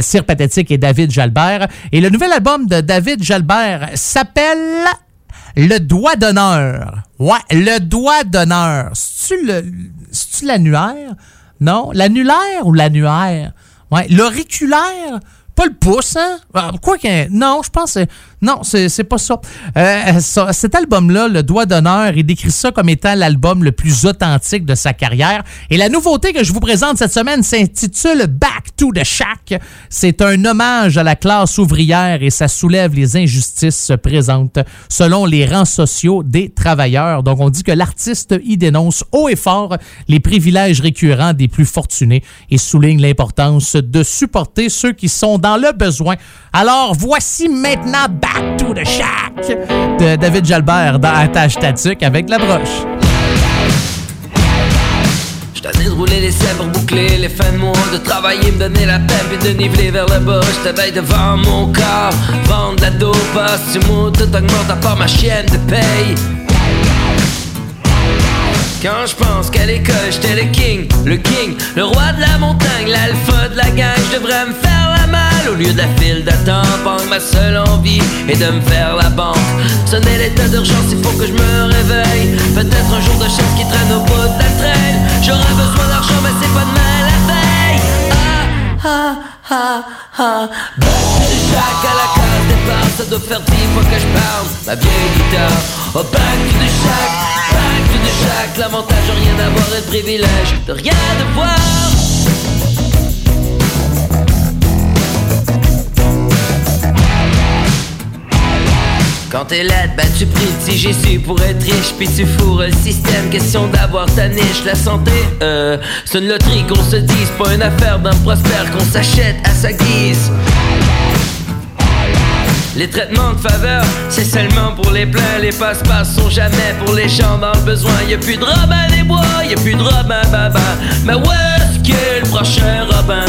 Cire Pathétique et David Jalbert. Et le nouvel album de David Jalbert s'appelle Le Doigt d'honneur. Ouais, Le Doigt d'honneur. C'est-tu l'annuaire? Non? L'annulaire ou l'annuaire? Ouais, l'auriculaire? Pas le pouce, hein? Ah, Quoi que. Non, je pense. que- Non, c'est pas ça. Euh, ça- Cet album-là, Le Doigt d'honneur, il décrit ça comme étant l'album le plus authentique de sa carrière. Et la nouveauté que je vous présente cette semaine s'intitule Back to the Shack. C'est un hommage à la classe ouvrière et ça soulève les injustices présentes selon les rangs sociaux des travailleurs. Donc, on dit que l'artiste y dénonce haut et fort les privilèges récurrents des plus fortunés et souligne l'importance de supporter ceux qui sont dans le besoin. Alors, voici maintenant Back to the Shack de David Jalbert dans Attache Tatuc avec la broche. J't'ai de rouler les pour boucler les fins de mois De travailler, me donner la peine puis de niveler vers le bas. J't'éveille devant mon corps Vendre la dope, si moi tout augmente à part ma chienne de paye. Quand je pense qu'à l'école j'étais le king, le king, le roi de la montagne, l'alpha de la gang, je devrais me faire la au lieu de la file d'attente. Ma seule envie est de me faire la banque. Sonner l'état d'urgence, il faut que je me réveille. Peut-être un jour de chance qui traîne au bout de la traîne. J'aurais besoin d'argent, mais c'est pas demain la veille. Ah, ah, ah, ah. Shack à la case départ, ça doit faire dix fois que je parle. Ma vieille guitare, to the shack, back to the shack. L'avantage de rien d'avoir et le privilège de rien devoir. Quand t'es laide, ben tu pries le TGC pour être riche Puis tu fourres le système, question d'avoir ta niche La santé, euh, c'est une loterie qu'on se dise Pas une affaire d'un prospère qu'on s'achète à sa guise. Les traitements de faveur, c'est seulement pour les pleins. Les passe-passe sont jamais pour les gens dans le besoin. Y'a plus de Robin des Bois, y'a plus de Robin Baba. Mais où est-ce qu'est le prochain Robin?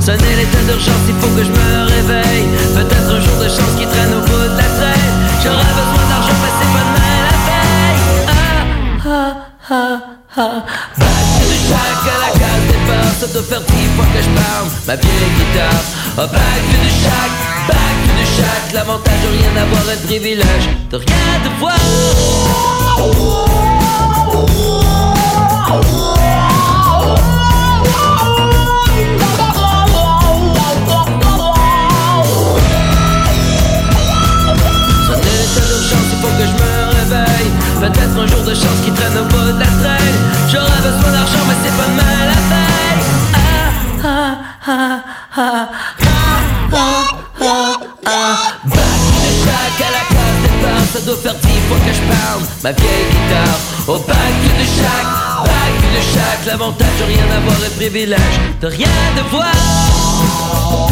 Sonner l'état d'urgence, il faut que je me réveille. Peut-être un jour de chance qui traîne au bout de la traîne J'aurais besoin d'argent, mais c'est pas de mal la veille. Ah, ah, ah, ah, ah. Back to the à la case départ, ça doit faire dix fois que je parle, ma vieille guitare. Oh, back to the shack, back to the. L'avantage de rien avoir le privilège de rien devoir. Peut-être un jour de chance qui traîne au bout de la traîne. J'aurais besoin d'argent mais c'est pas mal la veille Ah ah ah ah ah ah ah à la case départ Ça doit faire dix fois que je parle. Ma vieille guitare to the shack, back to the shack L'avantage de rien avoir le privilège de rien devoir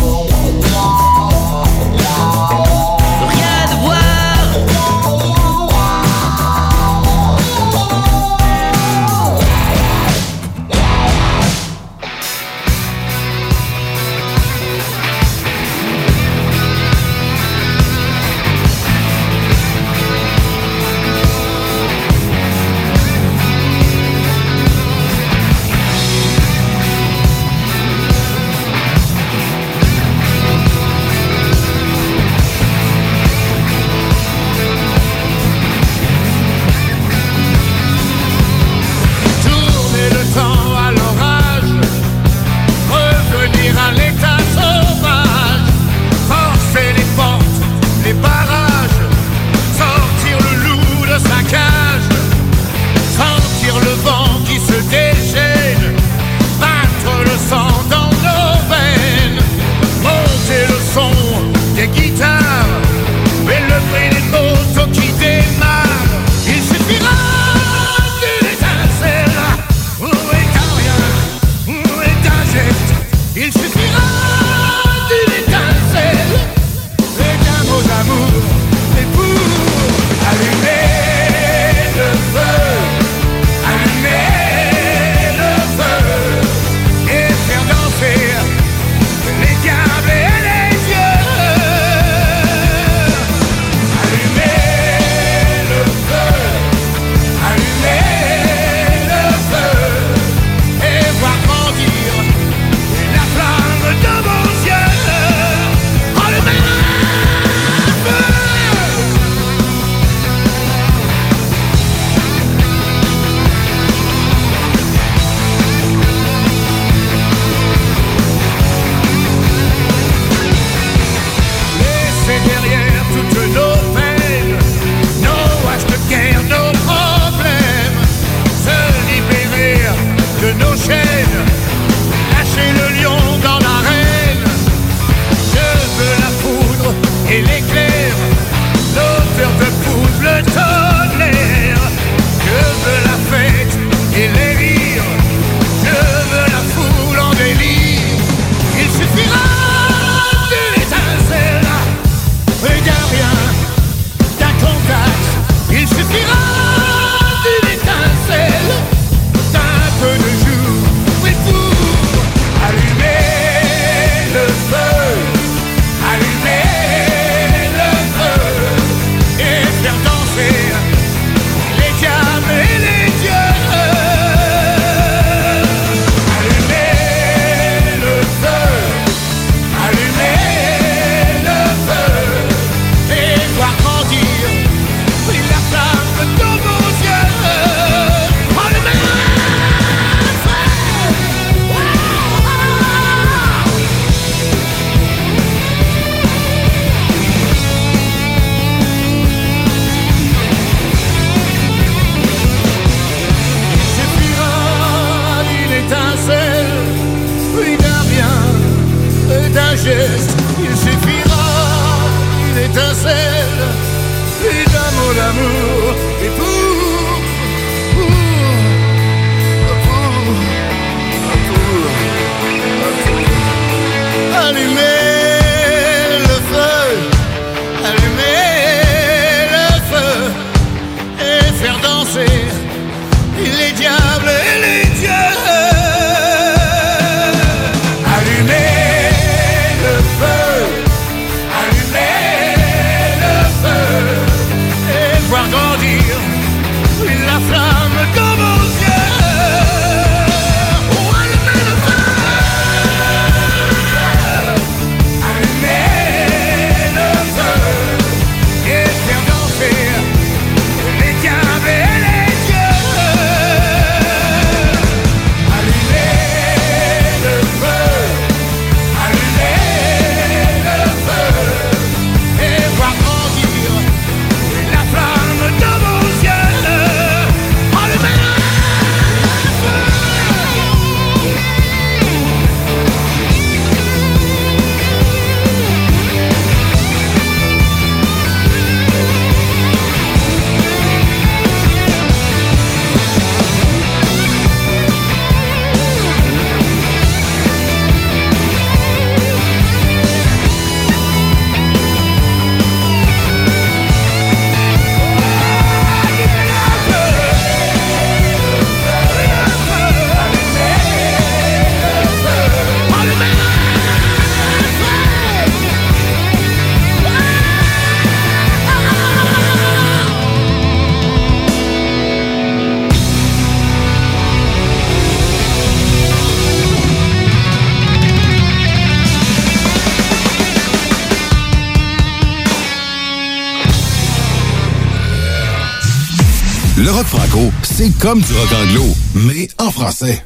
comme du rock anglo, mais en français.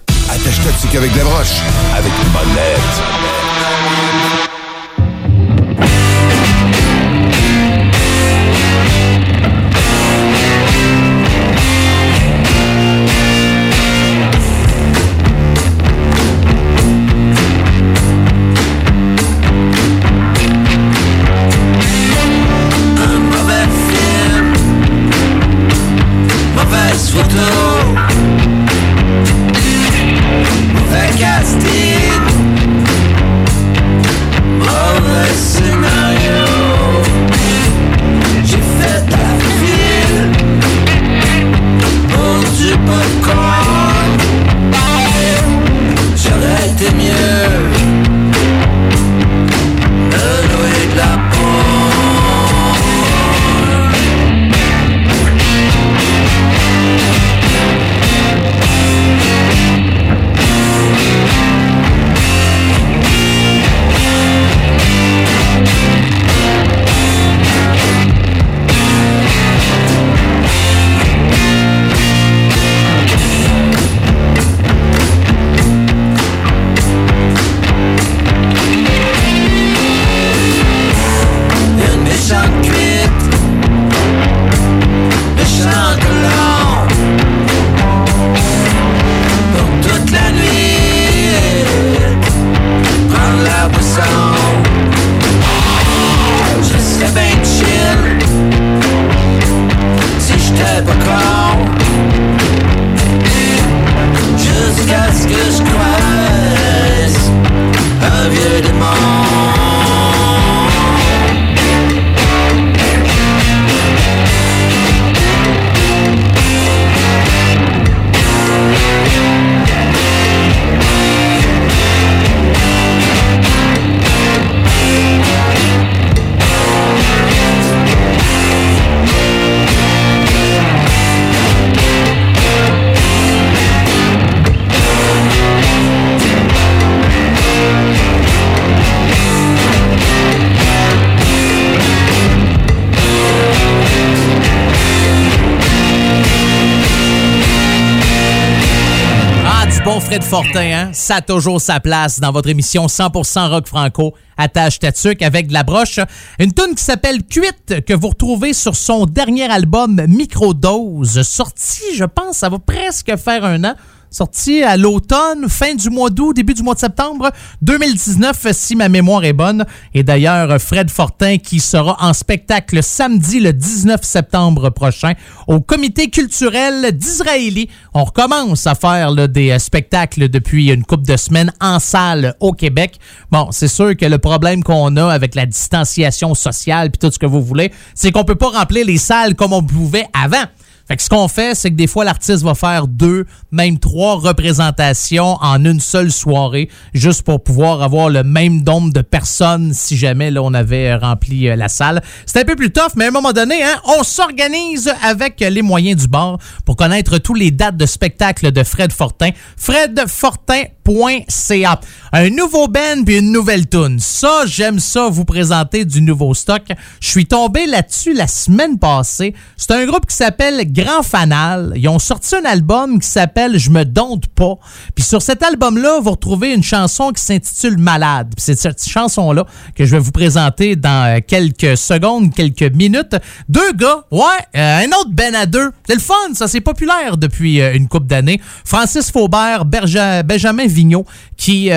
Fred Fortin, hein? Ça a toujours sa place dans votre émission 100% rock franco. Attache ta tuque avec de la broche. Une tune qui s'appelle Cuite que vous retrouvez sur son dernier album Microdose, sorti, je pense, ça va presque faire un an. Sorti à l'automne, fin du mois d'août, début du mois de septembre 2019, si ma mémoire est bonne. Et d'ailleurs, Fred Fortin qui sera en spectacle samedi le 19 septembre prochain au comité culturel d'Israélie. On recommence à faire des euh, spectacles depuis une couple de semaines en salle au Québec. Bon, c'est sûr que le problème qu'on a avec la distanciation sociale puis tout ce que vous voulez, c'est qu'on peut pas remplir les salles comme on pouvait avant. Fait que ce qu'on fait, c'est que des fois, l'artiste va faire deux, même trois représentations en une seule soirée, juste pour pouvoir avoir le même nombre de personnes si jamais là, on avait euh, rempli euh, la salle. C'est un peu plus tough, mais à un moment donné, hein, on s'organise avec les moyens du bord pour connaître tous les dates de spectacle de Fred Fortin. fredfortin.ca. Un nouveau band puis une nouvelle tune. Ça, j'aime ça vous présenter du nouveau stock. Je suis tombé là-dessus la semaine passée. C'est un groupe qui s'appelle Grand Fanal. Ils ont sorti un album qui s'appelle Je me dompte pas. Puis sur cet album-là, vous retrouvez une chanson qui s'intitule Malade. C'est cette chanson-là que je vais vous présenter dans euh, quelques secondes, quelques minutes. Deux gars, ouais, euh, un autre Ben à deux. C'est le fun, ça, c'est populaire depuis euh, une couple d'années. Francis Faubert, Benjamin Vigneault, qui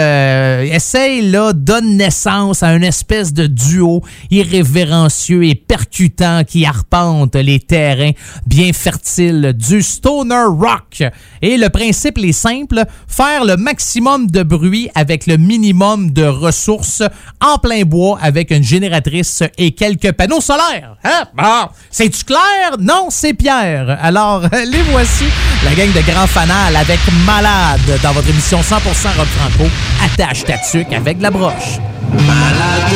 essaye, là, donne naissance à une espèce de duo irrévérencieux et percutant qui arpente les terrains bien fertiles du stoner rock. Et le principe est simple, faire le maximum de bruit avec le minimum de ressources en plein bois avec une génératrice et quelques panneaux solaires. Hein? C'est-tu clair? Non, c'est Pierre. Alors, les voici, la gang de grands fanal avec Malade dans votre émission 100% rock franco. Attache ta tuque avec la broche. Malade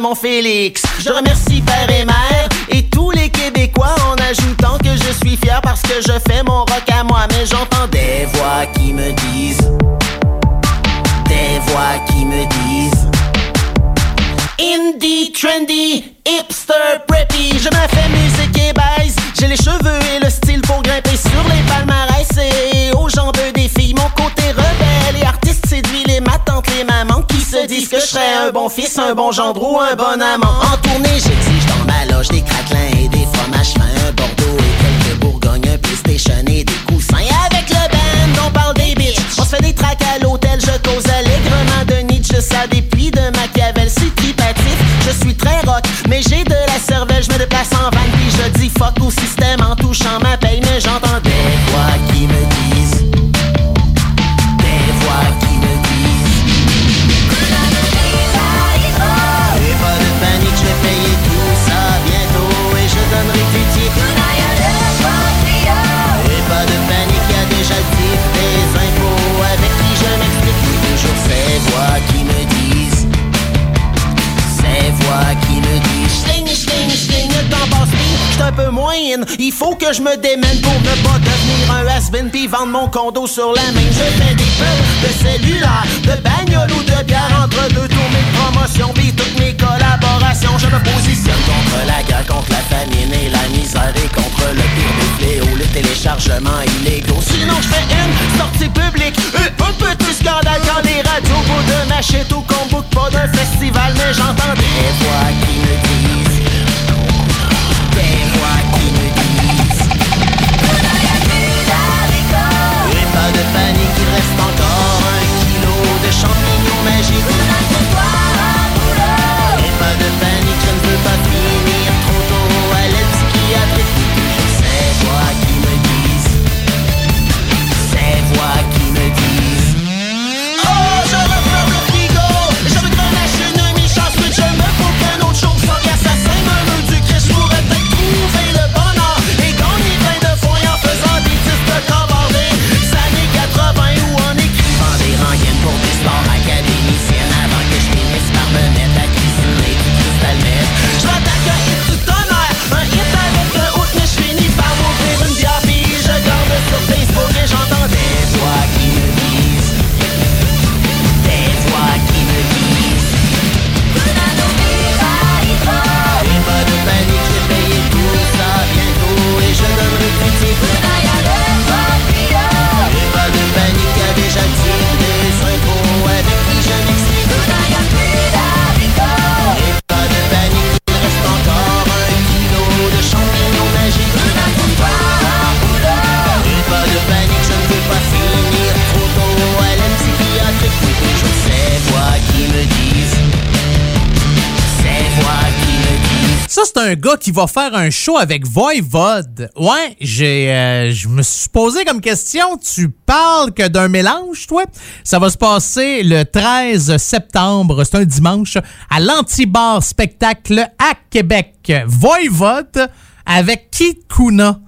mon Félix. Je remercie père et mère. bonne amant. condo sur la main. Je fais des pubs de cellulaire, de bain gars qui va faire un show avec Voivode. Ouais, j'ai, euh, je me suis posé comme question, tu parles que d'un mélange, toi? Ça va se passer le 13 septembre, c'est un dimanche, à l'Antibar Spectacle à Québec. Voivode avec Kid Kuna.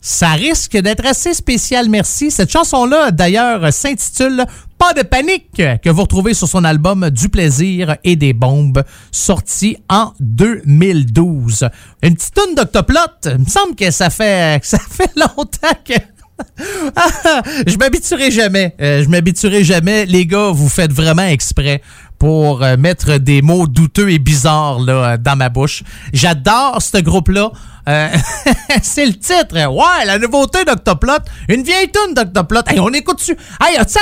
Ça risque d'être assez spécial, merci. Cette chanson-là, d'ailleurs, s'intitule Pas de panique, que vous retrouvez sur son album Du plaisir et des bombes, sorti en 2012. Une petite toune d'Octoplot, il me semble que ça fait, que ça fait longtemps que... Ah, je m'habituerai jamais. Euh, je m'habituerai jamais. Les gars, vous faites vraiment exprès pour euh, mettre des mots douteux et bizarres là, euh, dans ma bouche. J'adore ce groupe-là. Euh, c'est le titre. Ouais, la nouveauté d'Octoplot. Une vieille tune d'Octoplot. Hey, on écoute dessus. Hey, as-tu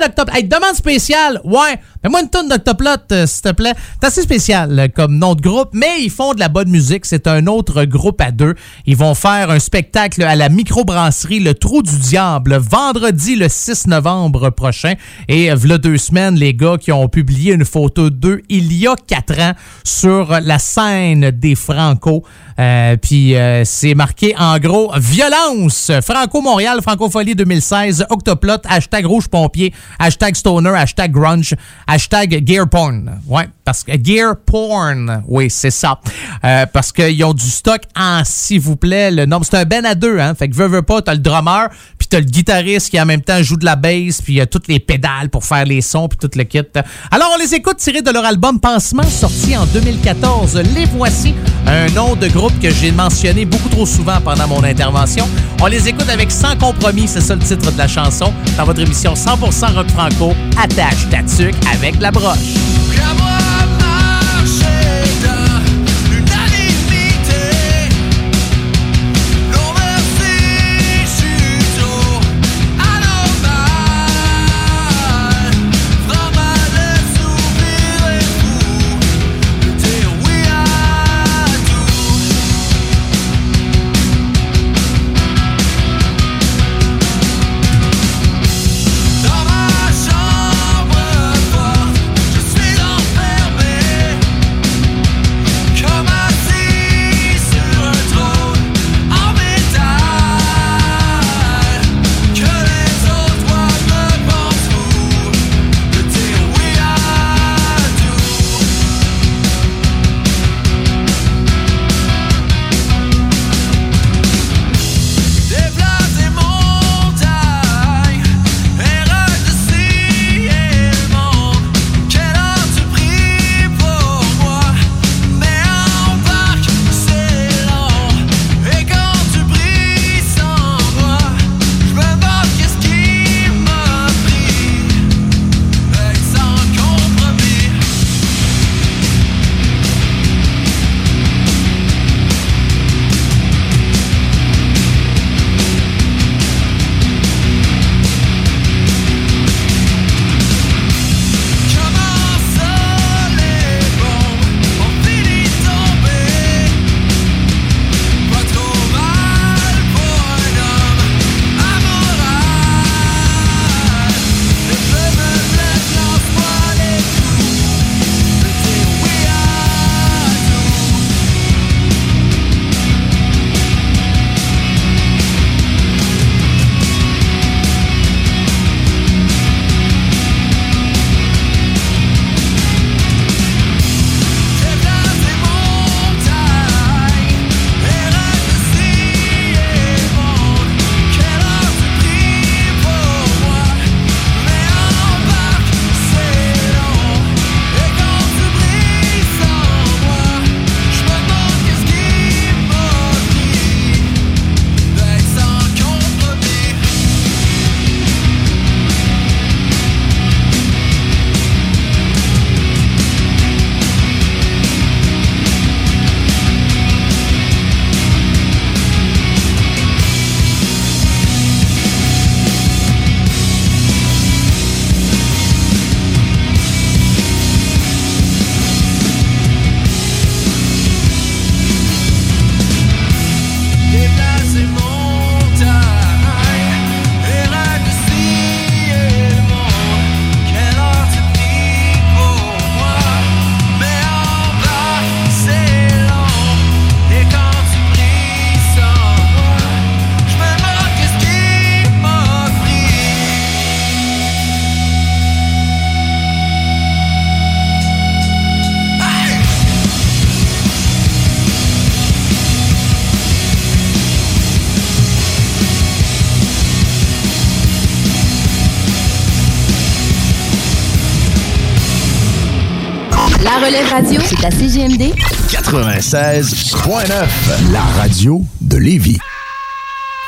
d'Octoplot? Hey, demande spéciale. Ouais. Fais-moi une tune d'Octoplot, euh, s'il te plaît. C'est assez spécial euh, comme nom de groupe, mais ils font de la bonne musique. C'est un autre groupe à deux. Ils vont faire un spectacle à la microbrasserie Le Trou du Diable vendredi le 6 novembre prochain. Et v'là deux semaines, les gars qui ont publié une photo d'eux il y a quatre ans sur la scène des Franco. Euh, puis euh, c'est marqué en gros violence. Franco Montréal, Francofolie 2016, Octoplot, hashtag rouge pompier, hashtag stoner, hashtag grunge, hashtag gear porn. Ouais, parce que gear porn, oui, c'est ça. Euh, parce qu'ils ont du stock en s'il vous plaît. Le nombre, c'est un ben à deux, hein. Fait que veux, veux pas, t'as le drummer, t'as le guitariste qui en même temps joue de la bass, puis il y a toutes les pédales pour faire les sons, puis tout le kit. Alors on les écoute tirés de leur album Pansement, sorti en 2014. Les voici, un nom de groupe que j'ai mentionné beaucoup trop souvent pendant mon intervention. On les écoute avec Sans compromis, c'est ça le titre de la chanson, dans votre émission 100% rock franco, attache ta avec la broche. Relève radio, c'est à CGMD 96.9, la radio de Lévis.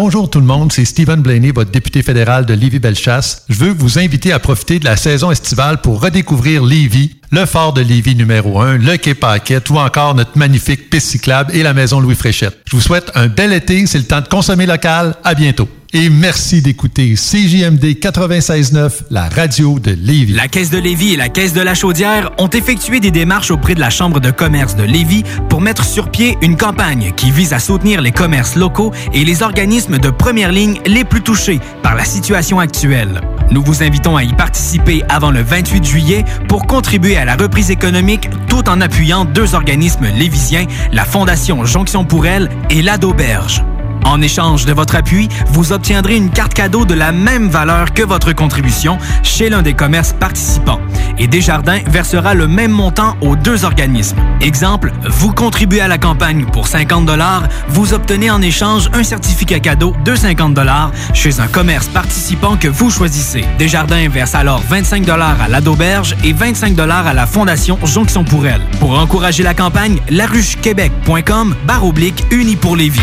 Bonjour tout le monde, c'est Stephen Blaney, votre député fédéral de Lévis-Bellechasse. Je veux vous inviter à profiter de la saison estivale pour redécouvrir Lévis, le fort de Lévis numéro 1, le quai Paquette ou encore notre magnifique piste cyclable et la maison Louis Fréchette. Je vous souhaite un bel été, c'est le temps de consommer local. À bientôt. Et merci d'écouter CJMD 96.9, la radio de Lévis. La Caisse de Lévis et la Caisse de la Chaudière ont effectué des démarches auprès de la Chambre de commerce de Lévis pour mettre sur pied une campagne qui vise à soutenir les commerces locaux et les organismes de première ligne les plus touchés par la situation actuelle. Nous vous invitons à y participer avant le 28 juillet pour contribuer à la reprise économique tout en appuyant deux organismes lévisiens, la Fondation Jonction pour elle et l'Ade Auberge. En échange de votre appui, vous obtiendrez une carte cadeau de la même valeur que votre contribution chez l'un des commerces participants. Et Desjardins versera le même montant aux deux organismes. Exemple, vous contribuez à la campagne pour 50 vous obtenez en échange un certificat cadeau de 50 chez un commerce participant que vous choisissez. Desjardins verse alors 25 à l'Auberge et 25 à la Fondation Jonction pour elle. Pour encourager la campagne, laruchequebec.com barre oblique uni pour Lévis.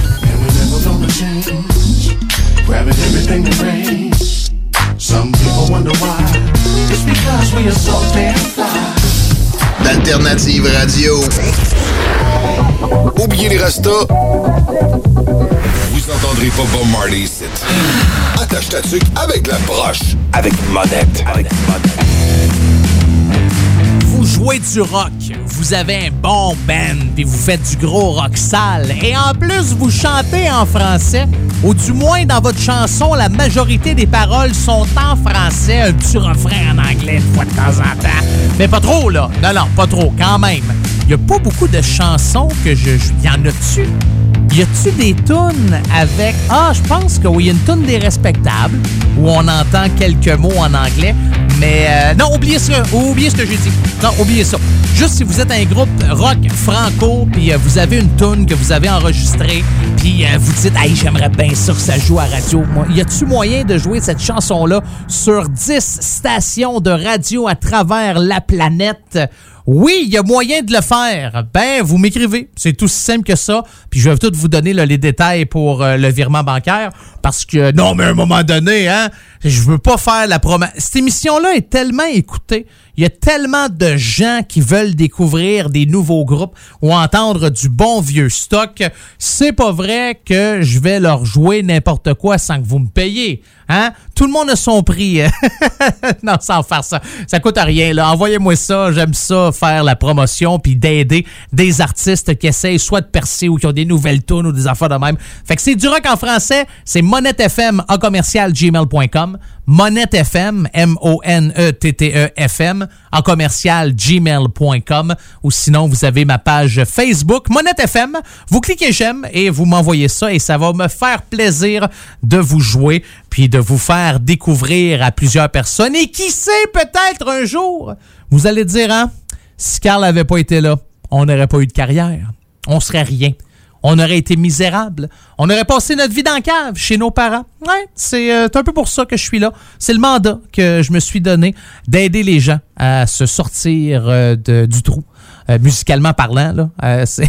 Grabbing everything that rains. Some people wonder why. It's because we are so damn fly. d'Alternative Radio. Oubliez les restos. Vous entendrez pas Bob Marley ici. Attache ta tuque avec la broche. Avec monette. Avec Vous jouez du rock, vous avez un bon band, puis vous faites du gros rock sale, et en plus vous chantez en français, ou du moins dans votre chanson, la majorité des paroles sont en français, un petit refrain en anglais une fois de temps en temps. Mais pas trop, là. Non, non, pas trop, quand même. Il y a pas beaucoup de chansons que je... Il y en a-tu? Y a-tu des tunes avec. Ah, je pense que oui, y une tune des respectables où on entend quelques mots en anglais. Mais euh, non, oubliez ça. Oubliez ce que j'ai dit. Non, oubliez ça. Juste si vous êtes un groupe rock franco, puis euh, vous avez une tune que vous avez enregistrée, puis euh, vous dites, hey, j'aimerais bien ça que ça joue à radio. Moi, y a-tu moyen de jouer cette chanson-là sur 10 stations de radio à travers la planète? Oui, il y a moyen de le faire. Ben, vous m'écrivez. C'est tout simple que ça. Puis je vais tout vous donner les détails pour euh, le virement bancaire. Parce que, non, mais à un moment donné, hein, je veux pas faire la promesse. Cette émission-là est tellement écoutée. Il y a tellement de gens qui veulent découvrir des nouveaux groupes ou entendre du bon vieux stock. C'est pas vrai que je vais leur jouer n'importe quoi sans que vous me payiez. Hein? Tout le monde a son prix. non, sans faire ça. Ça coûte rien. Là. Envoyez-moi ça. J'aime ça, faire la promotion puis d'aider des artistes qui essayent soit de percer ou qui ont des nouvelles tunes ou des affaires de même. Fait que c'est du rock en français. C'est monettefm commercial gmail.com. Monette FM, M-O-N-E-T-T-E-F-M, en commercial gmail.com. Ou sinon, vous avez ma page Facebook, Monette FM. Vous cliquez j'aime et vous m'envoyez ça et ça va me faire plaisir de vous jouer puis de vous faire découvrir à plusieurs personnes. Et qui sait, peut-être un jour, vous allez dire, hein, si Carl n'avait pas été là, on n'aurait pas eu de carrière. On serait rien. On aurait été misérable. On aurait passé notre vie dans la cave chez nos parents. Ouais, c'est euh, un peu pour ça que je suis là. C'est le mandat que je me suis donné d'aider les gens à se sortir euh, du trou. Euh, musicalement parlant, là. C'est...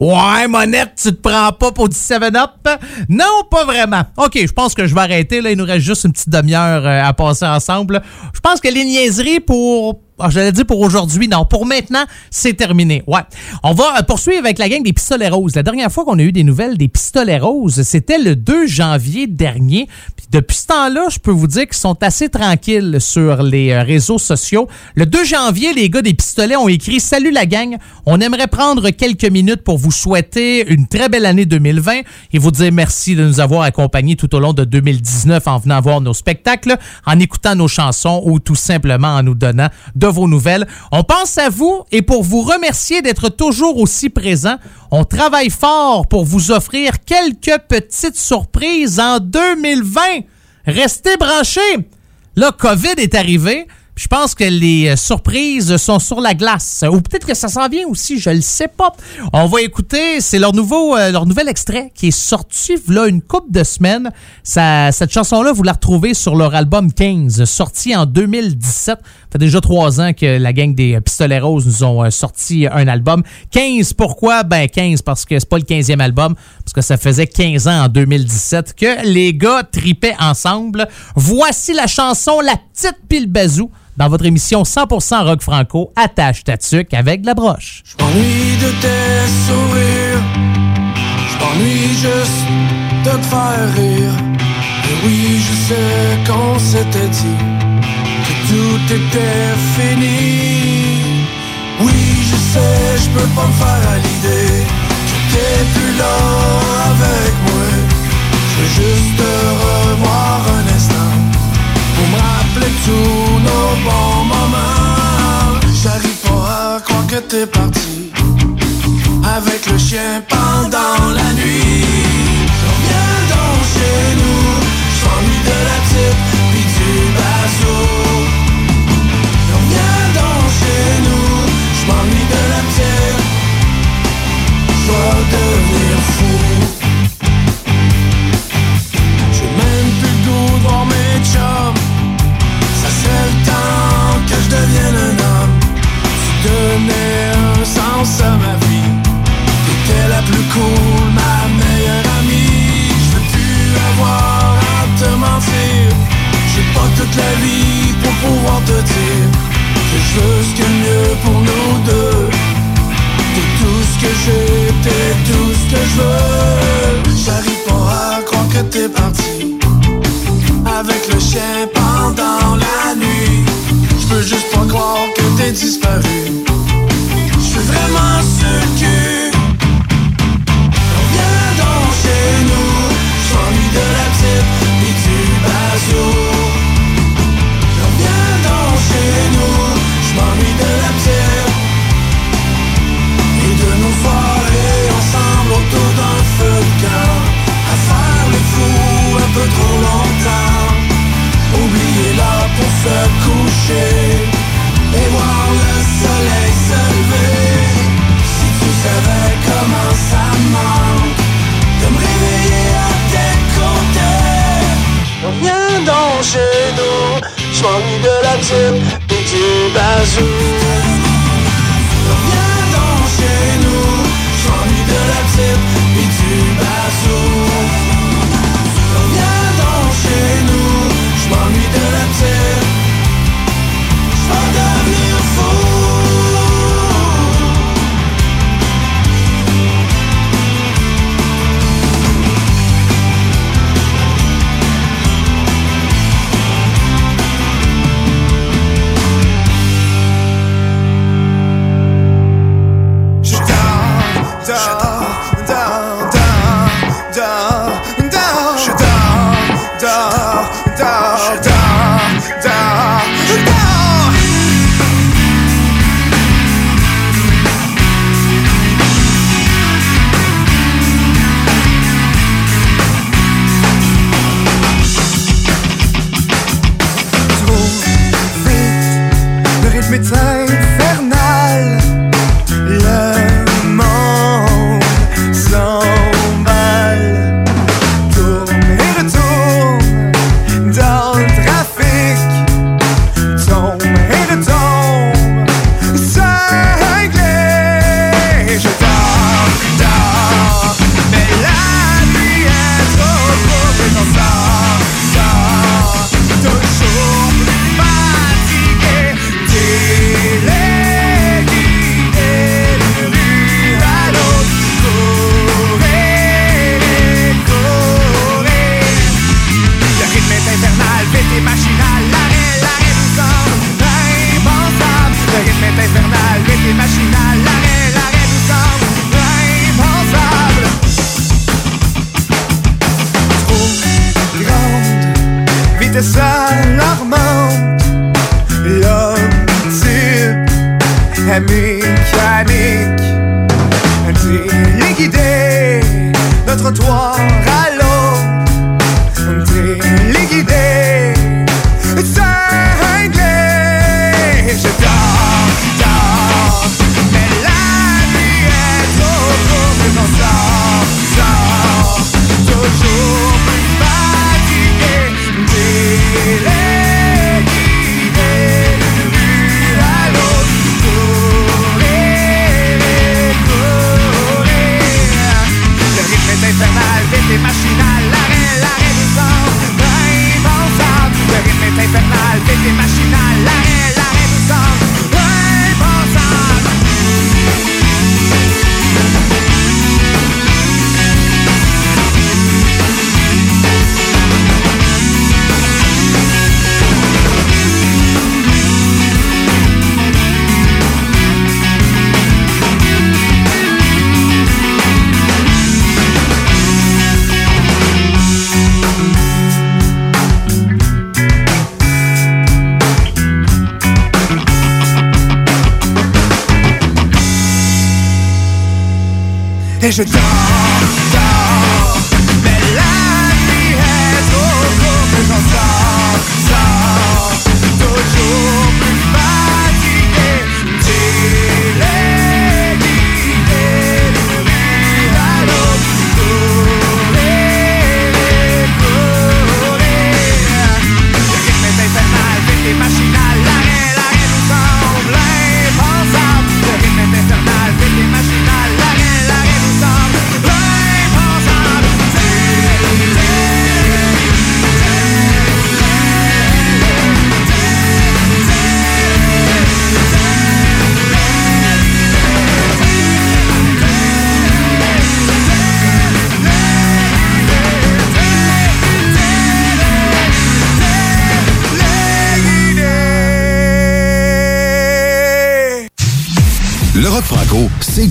ouais, Monette, tu te prends pas pour du 7-Up? Non, pas vraiment. OK, je pense que je vais arrêter. Là. Il nous reste juste une petite demi-heure à passer ensemble. Je pense que les niaiseries pour Ah, J'allais dire pour aujourd'hui. Non, pour maintenant, c'est terminé. Ouais. On va euh, poursuivre avec la gang des pistolets roses. La dernière fois qu'on a eu des nouvelles des pistolets roses, c'était le 2 janvier dernier. Puis depuis ce temps-là, je peux vous dire qu'ils sont assez tranquilles sur les euh, réseaux sociaux. Le 2 janvier, les gars des pistolets ont écrit Salut la gang, on aimerait prendre quelques minutes pour vous souhaiter une très belle année 2020 et vous dire merci de nous avoir accompagnés tout au long de 2019 en venant voir nos spectacles, en écoutant nos chansons ou tout simplement en nous donnant de vos nouvelles. On pense à vous et pour vous remercier d'être toujours aussi présents, on travaille fort pour vous offrir quelques petites surprises en 2020. Restez branchés. Là, COVID est arrivé. Je pense que les euh, surprises sont sur la glace. Ou peut-être que ça s'en vient aussi, je le sais pas. On va écouter, c'est leur nouveau euh, leur nouvel extrait qui est sorti là une couple de semaines. Ça- cette chanson-là, vous la retrouvez sur leur album 15, sorti en 2017. Ça fait déjà trois ans que la gang des euh, Pistolets Roses nous ont sorti un album. 15, pourquoi? Ben 15, parce que c'est pas le 15e album, parce que ça faisait 15 ans en 2017 que les gars tripaient ensemble. Voici la chanson La Petite Pile Bazou dans votre émission 100% rock franco, attache ta tuque avec de la broche. m'ennuie de tes. Je m'ennuie juste de te faire rire. Oui, je sais qu'on s'était dit que tout était fini. Oui, je sais, je peux pas me faire à l'idée t'es plus là avec moi. Je veux juste te revoir un instant pour me rappeler tous nos bons moments. J'arrive pas à croire que t'es parti avec le chien pendant la nuit. Reviens donc chez nous, j'ennuie de la type pis du bateau. Reviens donc chez nous, j'm'ennuie de Ça serait le temps que je devienne un homme. Tu donnais un sens à ma vie. T'étais la plus cool, ma meilleure amie. Je veux plus avoir à te mentir. J'ai pas toute la vie pour pouvoir te dire que je veux ce de mieux pour nous deux. T'es tout ce que j'ai, t'es tout ce que je veux. J'arrive pas à croire que t'es parti avec le chien pendant la nuit. Je peux juste pas croire que t'es disparu. Je suis vraiment sur le cul. Reviens donc chez nous. J'ennuie de la petite et du bazou. Chez nous. J'm'ennuie de la et de nos soirées ensemble autour d'un feu de camp. À faire le fou un peu trop et voir le soleil se lever. Si tu savais comment ça manque de me réveiller à tes côtés. Viens donc chez nous, j'm'ennuie de la type et du bazou.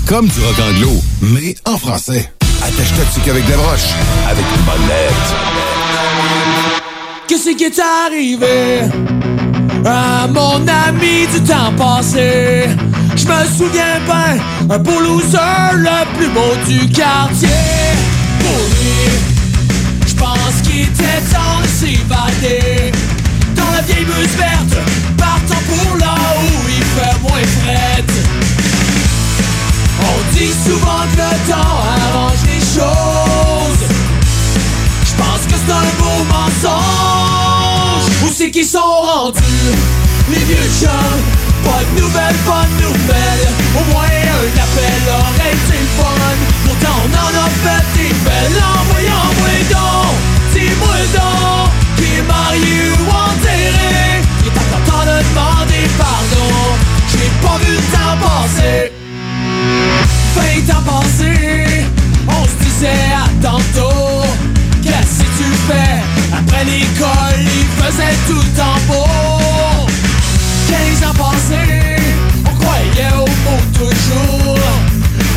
Comme du rock anglo, mais en français. Attache ta tuque avec des broches, avec une bonne. Qu'est-ce qui est arrivé à mon ami du temps passé? Je me souviens bien, un beau loser, le plus beau du quartier. Pour lui, je pense qu'il était temps de s'évader. Dans la vieille bus verte, partant pour là où il fait moins fret. Dit souvent que le temps arrange les choses. Je pense que c'est un beau mensonge. Où c'est qu'ils sont rendus, les vieux chums? Pas de nouvelles, pas de nouvelles. Au moins un appel aurait été fun. Pourtant on en a fait des belles. Envoyez, envoyez donc, dis-moi donc, qui est marié ou enterré. Il est encore temps de demander pardon. J'ai pas vu le temps passer. On se disait à tantôt Qu'est-ce que tu fais? Après l'école, il faisait tout temps beau. 15 ans passés, on croyait au mot toujours.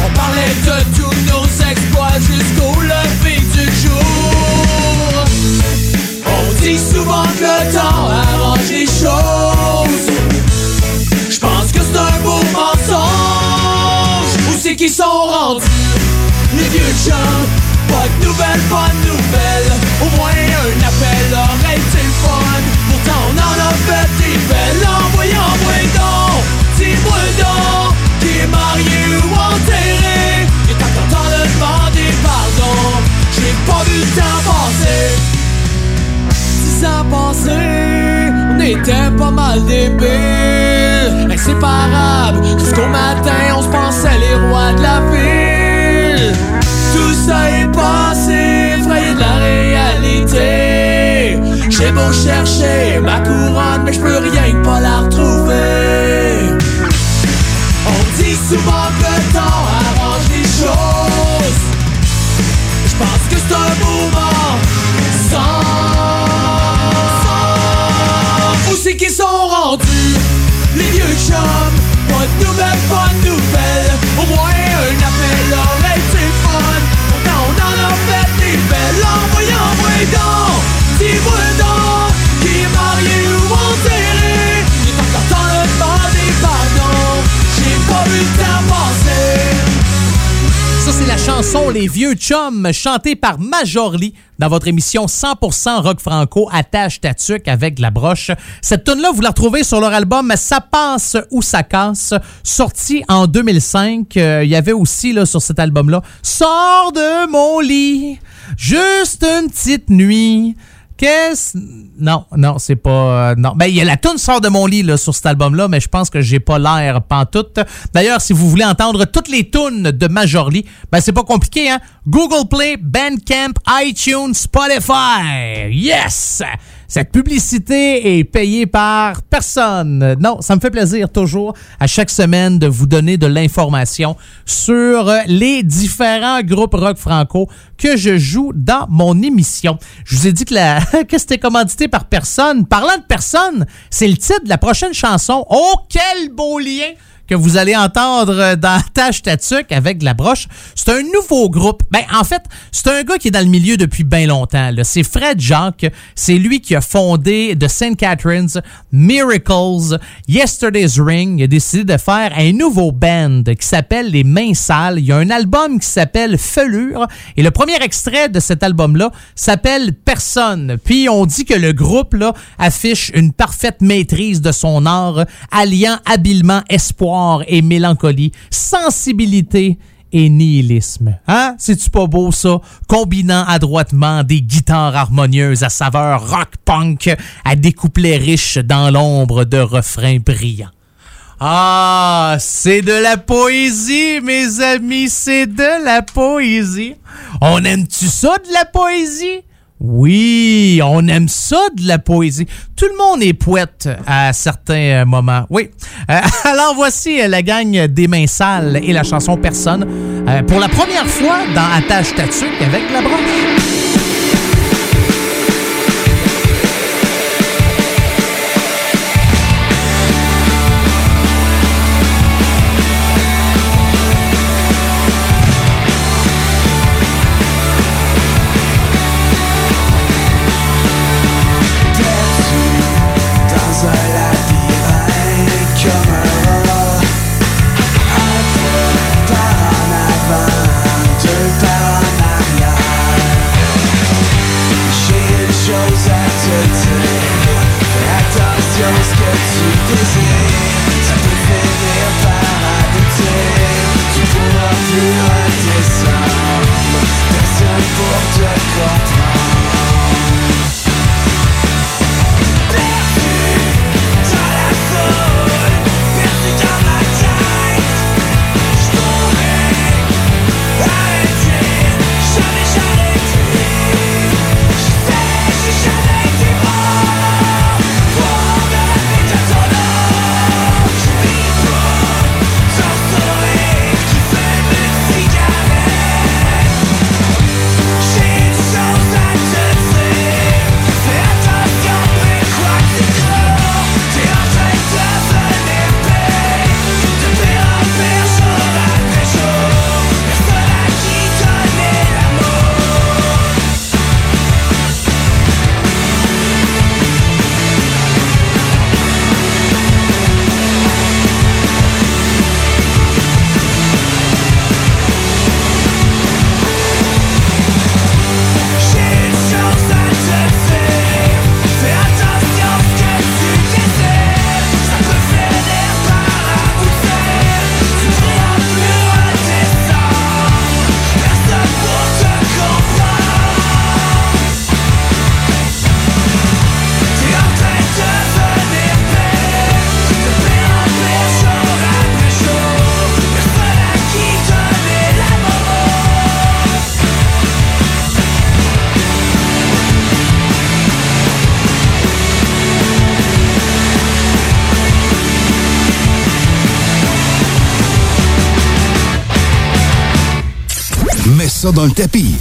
On parlait de tous nos exploits jusqu'au lever du jour. On dit souvent que le temps arrange les choses c'est qu'ils sont rendus Les vieux chums Pas de nouvelles, pas nouvelles. Au moins un appel ma couronne, mais je peux rien que pas la retrouver. On dit souvent que le temps arrange les choses. Je pense que c'est un mouvement sans. Où c'est qu'ils sont rendus Les vieux chums? Chanson Les Vieux Chums, chantée par Majorly dans votre émission 100% rock franco attache ta tuque avec la broche. Cette tune là vous la retrouvez sur leur album Ça passe ou ça casse, sorti en 2005. Euh, Il y avait aussi là, sur cet album-là Sors de mon lit, juste une petite nuit. Non, non, c'est pas. euh, non. Ben, il y a la tune sort de mon lit sur cet album-là, mais je pense que j'ai pas l'air pantoute. D'ailleurs, si vous voulez entendre toutes les tunes de Majorly, ben, c'est pas compliqué, hein? Google Play, Bandcamp, iTunes, Spotify. Yes! Cette publicité est payée par personne. Non, ça me fait plaisir toujours à chaque semaine de vous donner de l'information sur les différents groupes rock franco que je joue dans mon émission. Je vous ai dit que, la... que c'était commandité par personne. Parlant de personne, c'est le titre de la prochaine chanson. Oh, quel beau lien! Que vous allez entendre dans Tâche Tatuc avec de la broche. C'est un nouveau groupe. Ben, en fait, c'est un gars qui est dans le milieu depuis bien longtemps. C'est Fred Jacques. C'est lui qui a fondé The St. Catherine's, Miracles, Yesterday's Ring. Il a décidé de faire un nouveau band qui s'appelle Les Mains Sales. Il y a un album qui s'appelle Felure. Et le premier extrait de cet album-là s'appelle Personne. Puis on dit que le groupe là, affiche une parfaite maîtrise de son art, alliant habilement espoir et mélancolie, sensibilité et nihilisme. Hein? C'est-tu pas beau, ça? Combinant adroitement des guitares harmonieuses à saveur rock-punk à des couplets riches dans l'ombre de refrains brillants. Ah, c'est de la poésie, mes amis, c'est de la poésie. On aime-tu ça, de la poésie? Oui, on aime ça de la poésie. Tout le monde est poète à certains euh, moments. Oui. Euh, alors voici euh, la gang des mains sales et la chanson Personne pour la première fois dans Attache Tatuc avec la broche. dans le tapis.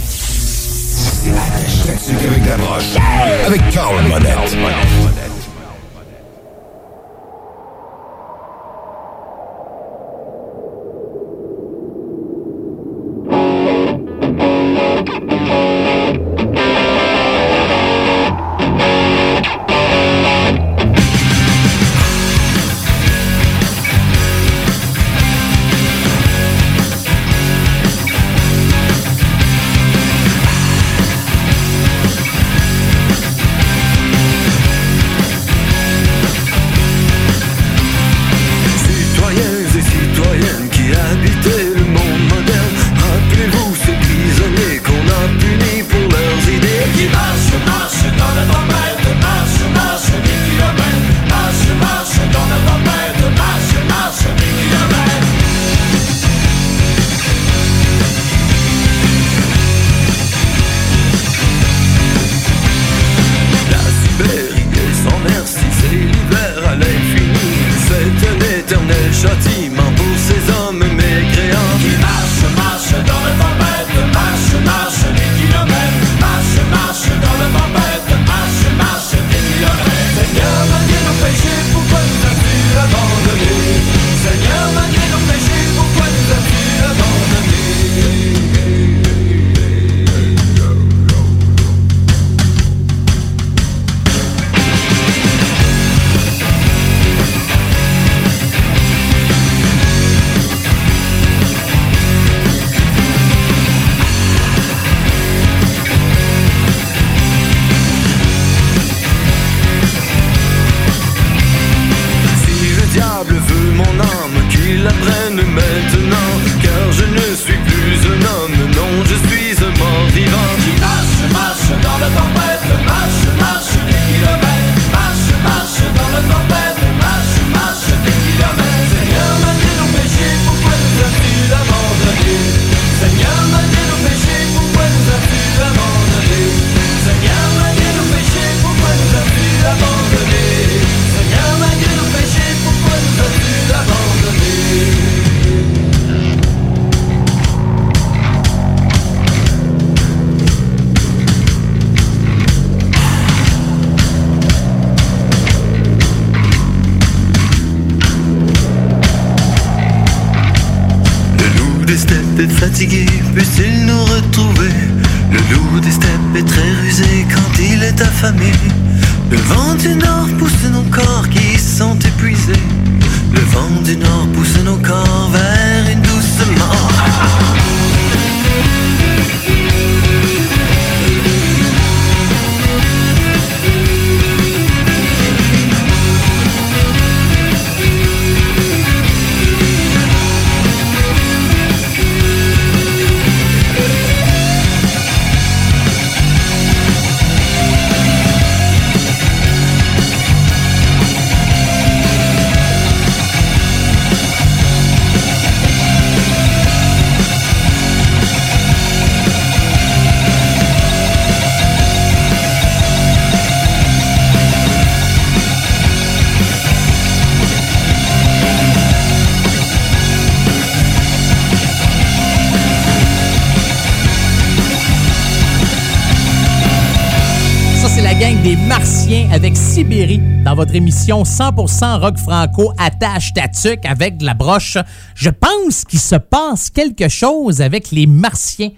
Votre émission 100% rock franco attache tatuc avec de la broche. Je pense qu'il se passe quelque chose avec les Martiens.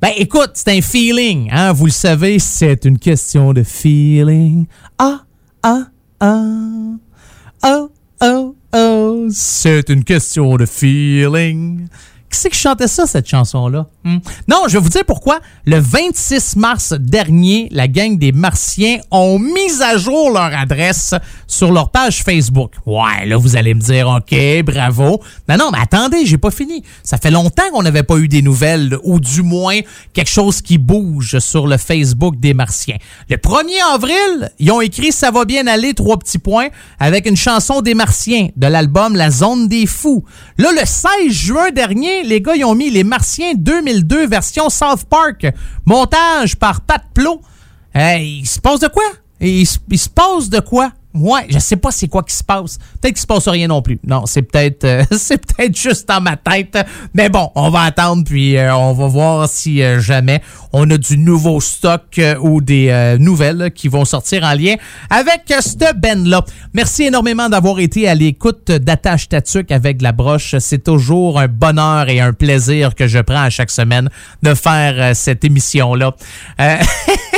Ben écoute, c'est un feeling, hein, vous le savez, c'est une question de feeling. Ah, ah, ah. Oh, oh, oh. C'est une question de feeling. Qui c'est qui chantait ça, cette chanson-là? Hmm? Non, je vais vous dire pourquoi. Le 26 mars dernier, la gang des Martiens ont mis à jour leur adresse sur leur page Facebook. Ouais, là, vous allez me dire, OK, bravo. Mais non, mais attendez, j'ai pas fini. Ça fait longtemps qu'on n'avait pas eu des nouvelles, ou du moins quelque chose qui bouge sur le Facebook des Martiens. Le 1er avril, ils ont écrit Ça va bien aller, trois petits points, avec une chanson des Martiens de l'album La Zone des Fous. Là, le 16 juin dernier, les gars, ils ont mis Les Martiens 2002 version South Park, montage par Pat Plot. Hey, il se passe de quoi? Il se passe de quoi? Ouais, je sais pas c'est quoi qui se passe. Peut-être qu'il se passe rien non plus. Non, c'est peut-être euh, c'est peut-être juste dans ma tête. Mais bon, on va attendre puis euh, on va voir si euh, jamais on a du nouveau stock euh, ou des euh, nouvelles là, qui vont sortir en lien avec euh, ce band-là. Merci énormément d'avoir été à l'écoute d'Attache Tatuc avec la broche. C'est toujours un bonheur et un plaisir que je prends à chaque semaine de faire cette émission-là. Euh,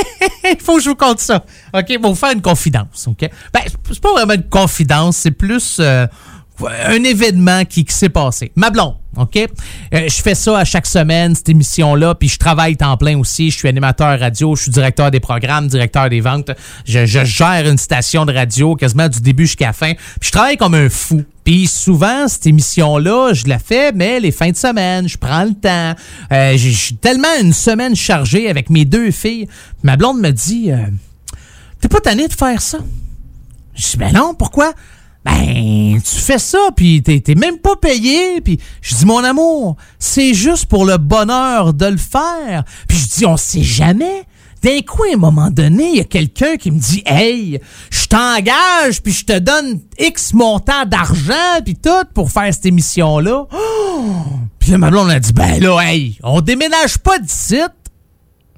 Il faut que je vous conte ça. OK? Pour vous faire une confidence. OK? Ben, c'est pas vraiment une confidence, c'est plus euh, un événement qui, s'est passé. Ma blonde, OK? Euh, je fais ça à chaque semaine, cette émission-là, puis je travaille temps plein aussi. Je suis animateur radio, je suis directeur des programmes, directeur des ventes. Je, gère une station de radio quasiment du début jusqu'à la fin. Puis je travaille comme un fou. Puis souvent, cette émission-là, je la fais, mais les fins de semaine, je prends le temps. Euh, tellement une semaine chargée avec mes deux filles. Ma blonde me dit euh, T'es pas tanné de faire ça? Je dis Ben non, pourquoi? Ben, tu fais ça, puis t'es même pas payé. Puis je dis Mon amour, c'est juste pour le bonheur de le faire. Puis je dis On sait jamais. D'un coup, à un moment donné, il y a quelqu'un qui me dit Hey, je t'engage, puis je te donne X montant d'argent, puis tout, pour faire cette émission-là. Oh! Puis ma blonde a dit Ben là, hey, on déménage pas d'ici.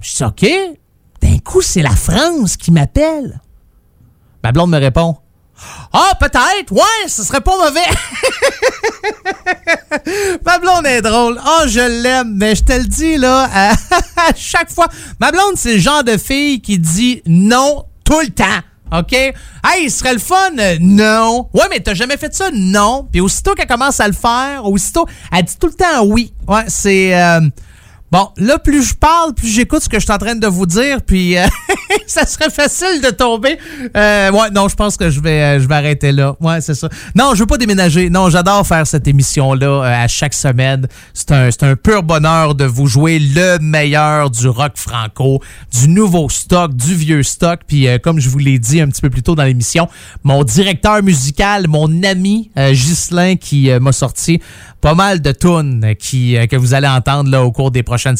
Je dis OK. D'un coup, c'est la France qui m'appelle. Ma blonde me répond Ah, peut-être, ouais, ce serait pas mauvais. Ma blonde est drôle. Oh, je l'aime, mais je te le dis, là, à, chaque fois. Ma blonde, c'est le genre de fille qui dit non tout le temps. OK? Hey, il serait le fun? Euh, Non. Ouais, mais t'as jamais fait ça? Non? Puis aussitôt qu'elle commence à le faire, aussitôt, elle dit tout le temps oui. Ouais, c'est. euh, Bon, là, plus je parle, plus j'écoute ce que je suis en train de vous dire, puis euh, ça serait facile de tomber. Euh, ouais, non, je pense que je vais, euh, je vais arrêter là. Ouais, c'est ça. Non, je veux pas déménager. Non, j'adore faire cette émission-là euh, à chaque semaine. C'est un, c'est un pur bonheur de vous jouer le meilleur du rock franco, du nouveau stock, du vieux stock. Puis, euh, comme je vous l'ai dit un petit peu plus tôt dans l'émission, mon directeur musical, mon ami Ghislain, qui m'a sorti pas mal de tunes qui, que vous allez entendre là, au cours des prochaines prochaines.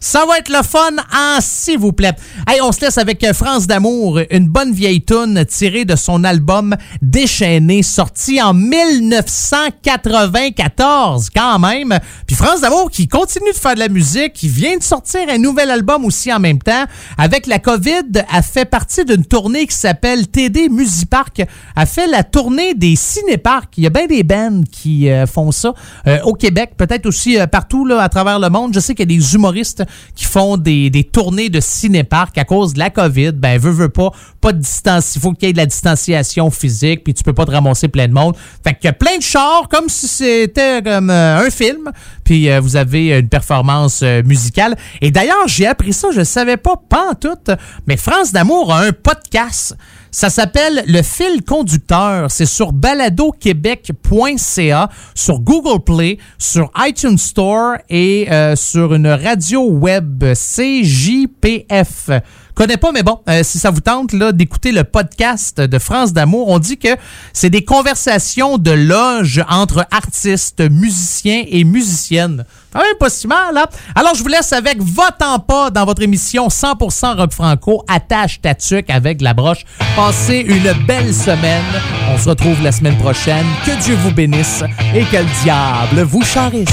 Ça va être le fun en s'il vous plaît. Hey, on se laisse avec euh, France d'amour, une bonne vieille tune tirée de son album Déchaîné, sorti en 1994 quand même. Puis France d'amour qui continue de faire de la musique, qui vient de sortir un nouvel album aussi en même temps. Avec la COVID, a fait partie d'une tournée qui s'appelle TD Musipark. A fait la tournée des cinéparks. Il y a bien des bands qui euh, font ça euh, au Québec, peut-être aussi partout là, à travers le monde. Je sais qu'il y a des humoristes qui font des, des tournées de cinéparks à cause de la COVID. Ben, veut, veut pas, pas de distance. Il faut qu'il y ait de la distanciation physique, puis tu peux pas te ramasser plein de monde. Fait qu'il y a plein de chars, comme si c'était comme euh, un film, puis euh, vous avez une performance euh, musicale. Et d'ailleurs, j'ai appris ça, je savais pas, pas en tout, mais France d'amour a un podcast. Ça s'appelle Le fil conducteur. C'est sur baladoquebec.ca, sur Google Play, sur iTunes Store et euh, sur une radio web CJPF. Connais pas, mais bon, euh, si ça vous tente là d'écouter le podcast de France d'amour, on dit que c'est des conversations de loge entre artistes, musiciens et musiciennes. Quand même pas si mal, hein? Alors, je vous laisse avec Votant pas dans votre émission 100% rock franco, attache ta tuque avec la broche. Passez une belle semaine. On se retrouve la semaine prochaine. Que Dieu vous bénisse et que le diable vous charisse.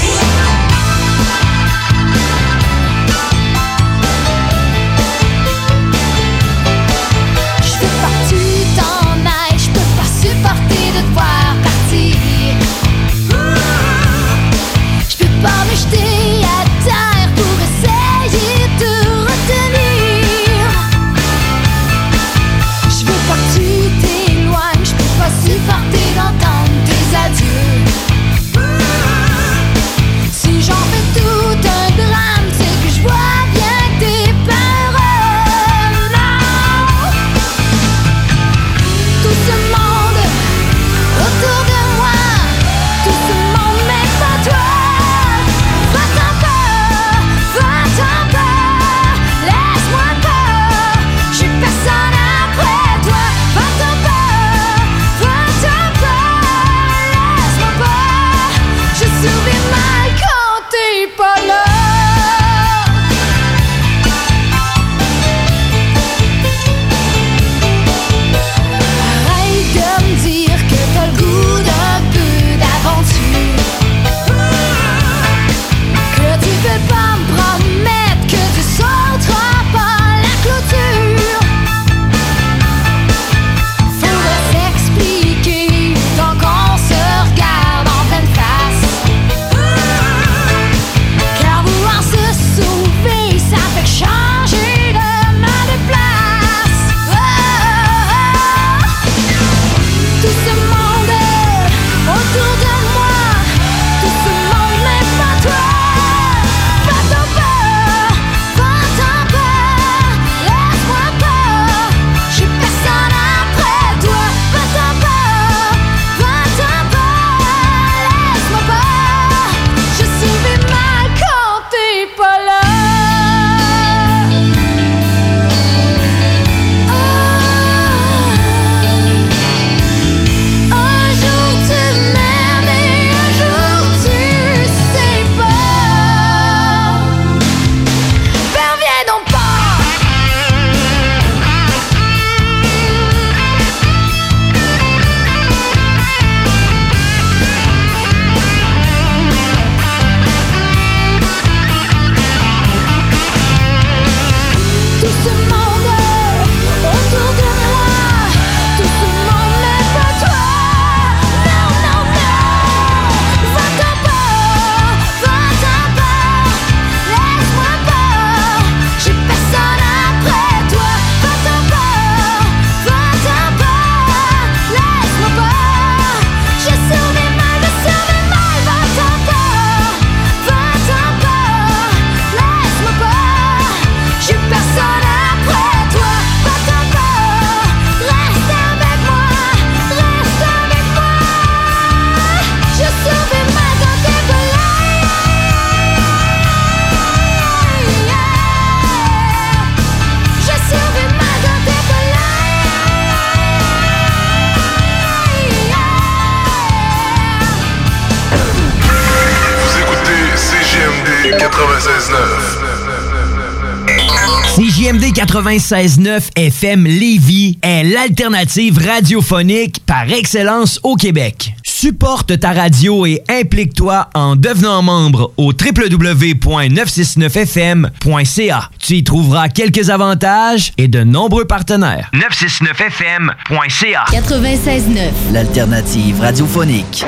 96.9 FM Lévis est l'alternative radiophonique par excellence au Québec. Supporte ta radio et implique-toi en devenant membre au www.969fm.ca. Tu y trouveras quelques avantages et de nombreux partenaires. 969fm.ca 96.9 L'alternative radiophonique.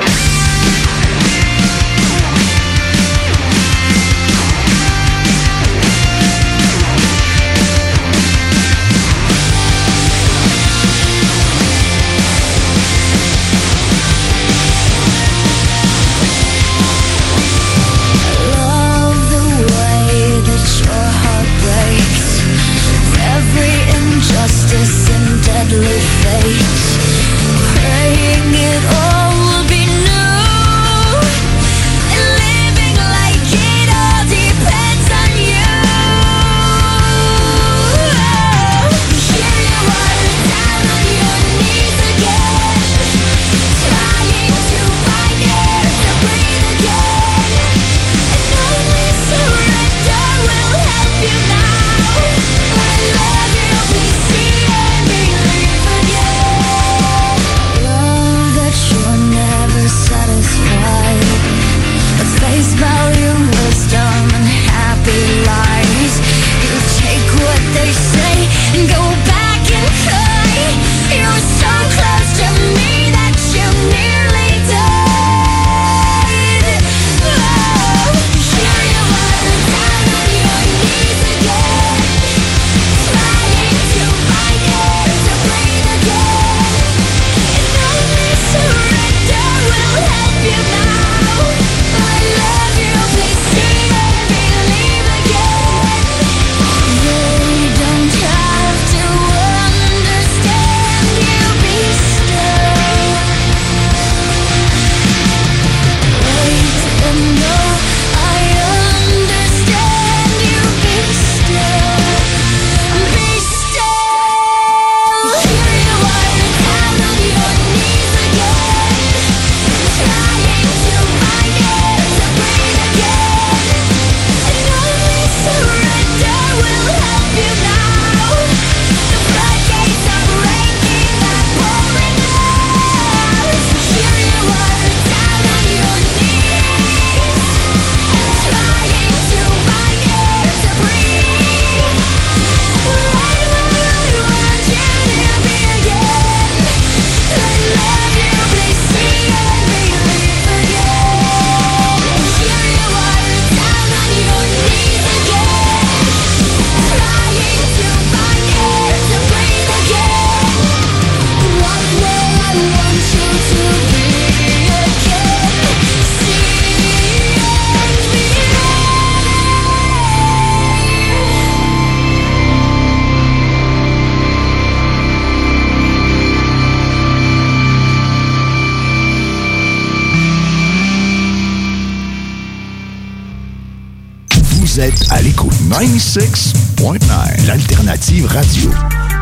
tête à l'écoute. 96.9, l'alternative radio.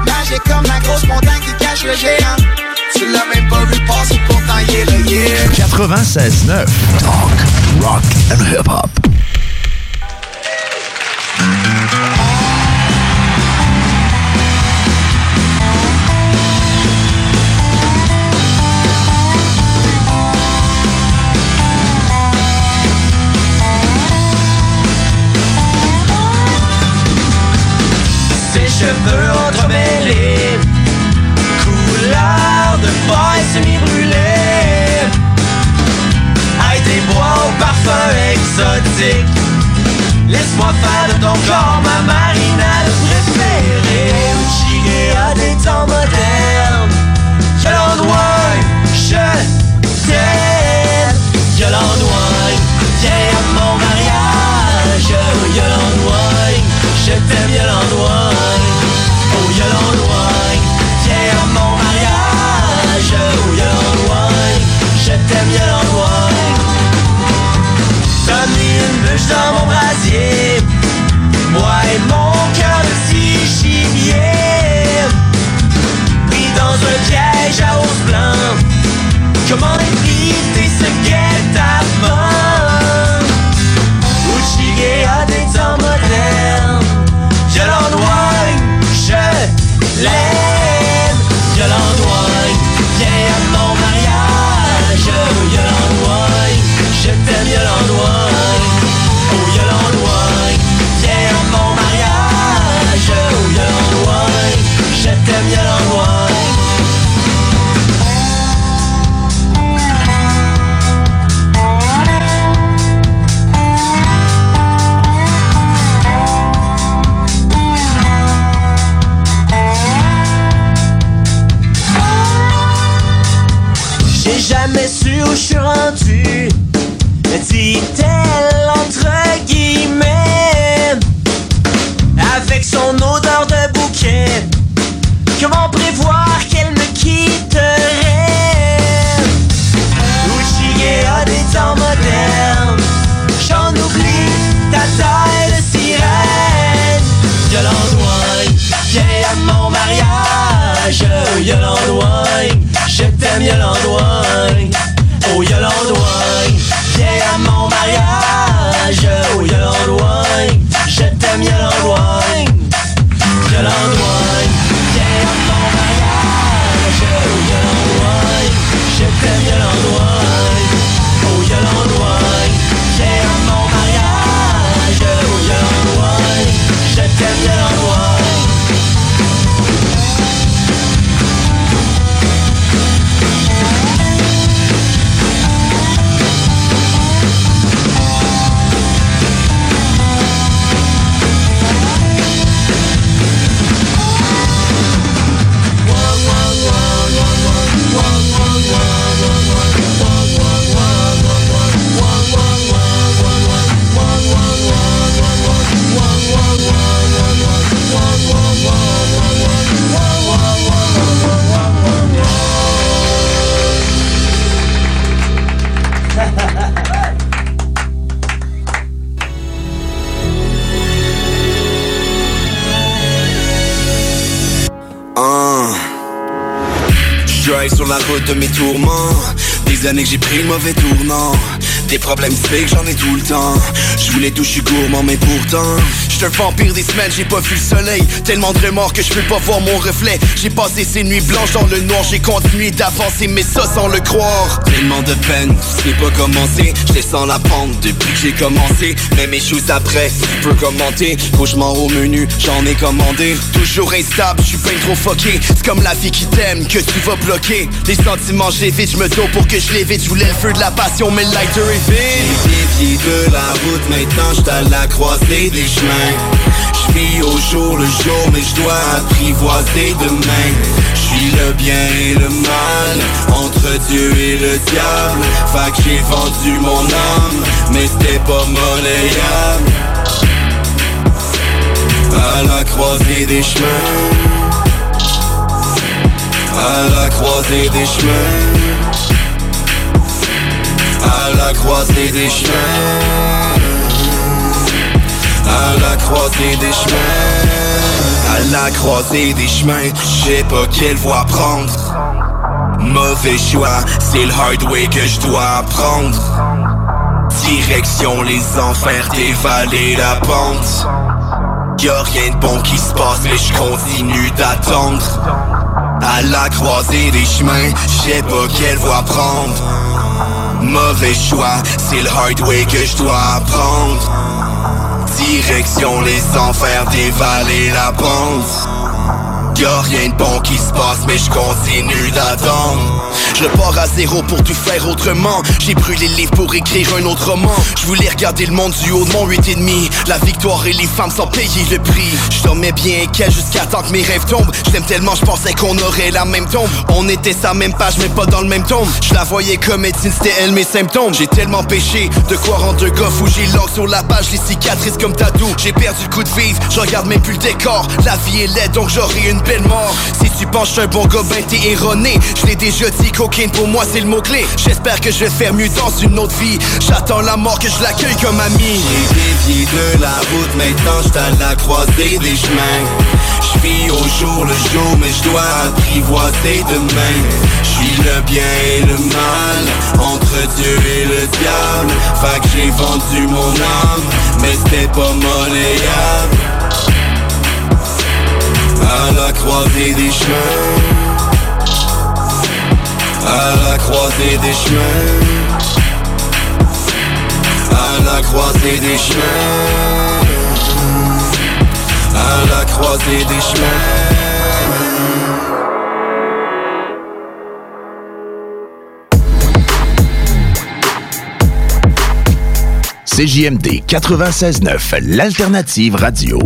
Magique comme la grosse montagne qui cache le géant. Tu l'as même pas vu passer pourtant il est là, yeah. 96.9, talk, rock and hip-hop. Laisse-moi faire de ton corps ma marinade préférée. Chiguer à des temps modernes. Come on. De mes tourments Des années que j'ai pris le mauvais tournant. Des problèmes fake, j'en ai tout le temps. Je voulais tout, je gourmand mais pourtant J'suis un vampire des semaines, j'ai pas vu le soleil. Tellement de remords que je peux pas voir mon reflet. J'ai passé ces nuits blanches dans le noir J'ai continué d'avancer mais ça sans le croire. Tellement de peine, ce n'est pas commencé. Je descends la pente depuis que j'ai commencé. Mais mes choses après, tu peux commenter. Cauchemar au menu, j'en ai commandé. Toujours instable, je suis pas trop fucké. C'est comme la vie qui t'aime, que tu vas bloquer. Les sentiments j'évite, je me taux pour que je l'évite Je voulais le feu de la passion mais le lighter est vide. J'ai dévié de la route, maintenant j'suis à la croisée des chemins. Je vis au jour le jour mais je dois apprivoiser demain. Je suis le bien et le mal Entre Dieu et le diable. Fait que j'ai vendu mon âme Mais c'était pas monnayable. À la croisée des chemins. À la croisée des chemins À la croisée des chemins. À la croisée des chemins. À la croisée des chemins. Je sais pas quelle voie prendre. Mauvais choix, c'est le hard way que je dois apprendre. Direction les enfers, dévaler la pente. Y'a rien de bon qui se passe mais je continue d'attendre. À la croisée des chemins, je sais pas quelle voie prendre Mauvais choix, c'est le hard way que je dois apprendre. Direction les enfers, dévaler la pente Y'a rien de bon qui se passe mais je continue d'attendre. Je pars à zéro pour tout faire autrement. J'ai brûlé le livre pour écrire un autre roman. Je voulais regarder le monde du haut de mon 8 et demi. La victoire et les femmes sans payer le prix. Je dormais bien qu'elle jusqu'à temps que mes rêves tombent. Je tellement je pensais qu'on aurait la même tombe. On était sa même page mais pas dans le même tombe. Je la voyais comme Étienne c'était elle mes symptômes. J'ai tellement péché de quoi rendre un gars fou J'ai l'angle sur la page les cicatrices comme tatou. J'ai perdu le coup de vivre je regarde même plus le décor. La vie est laide donc j'aurai une Si tu penses que un bon gars ben t'es erroné. Je l'ai déjà dit cocaine pour moi c'est le mot clé J'espère que je vais faire mieux dans une autre vie. J'attends la mort que je l'accueille comme ami. J'ai dévié de la route maintenant j'suis à la croisée des chemins. Je vis au jour le jour mais je dois apprivoiser demain. Je suis le bien et le mal Entre Dieu et le diable. Fait que j'ai vendu mon âme Mais c'était pas monnayable à la croisée des chemins, à la croisée des chemins, à la croisée des chemins, à la croisée des chemins. CJMD 96.9, l'alternative radio.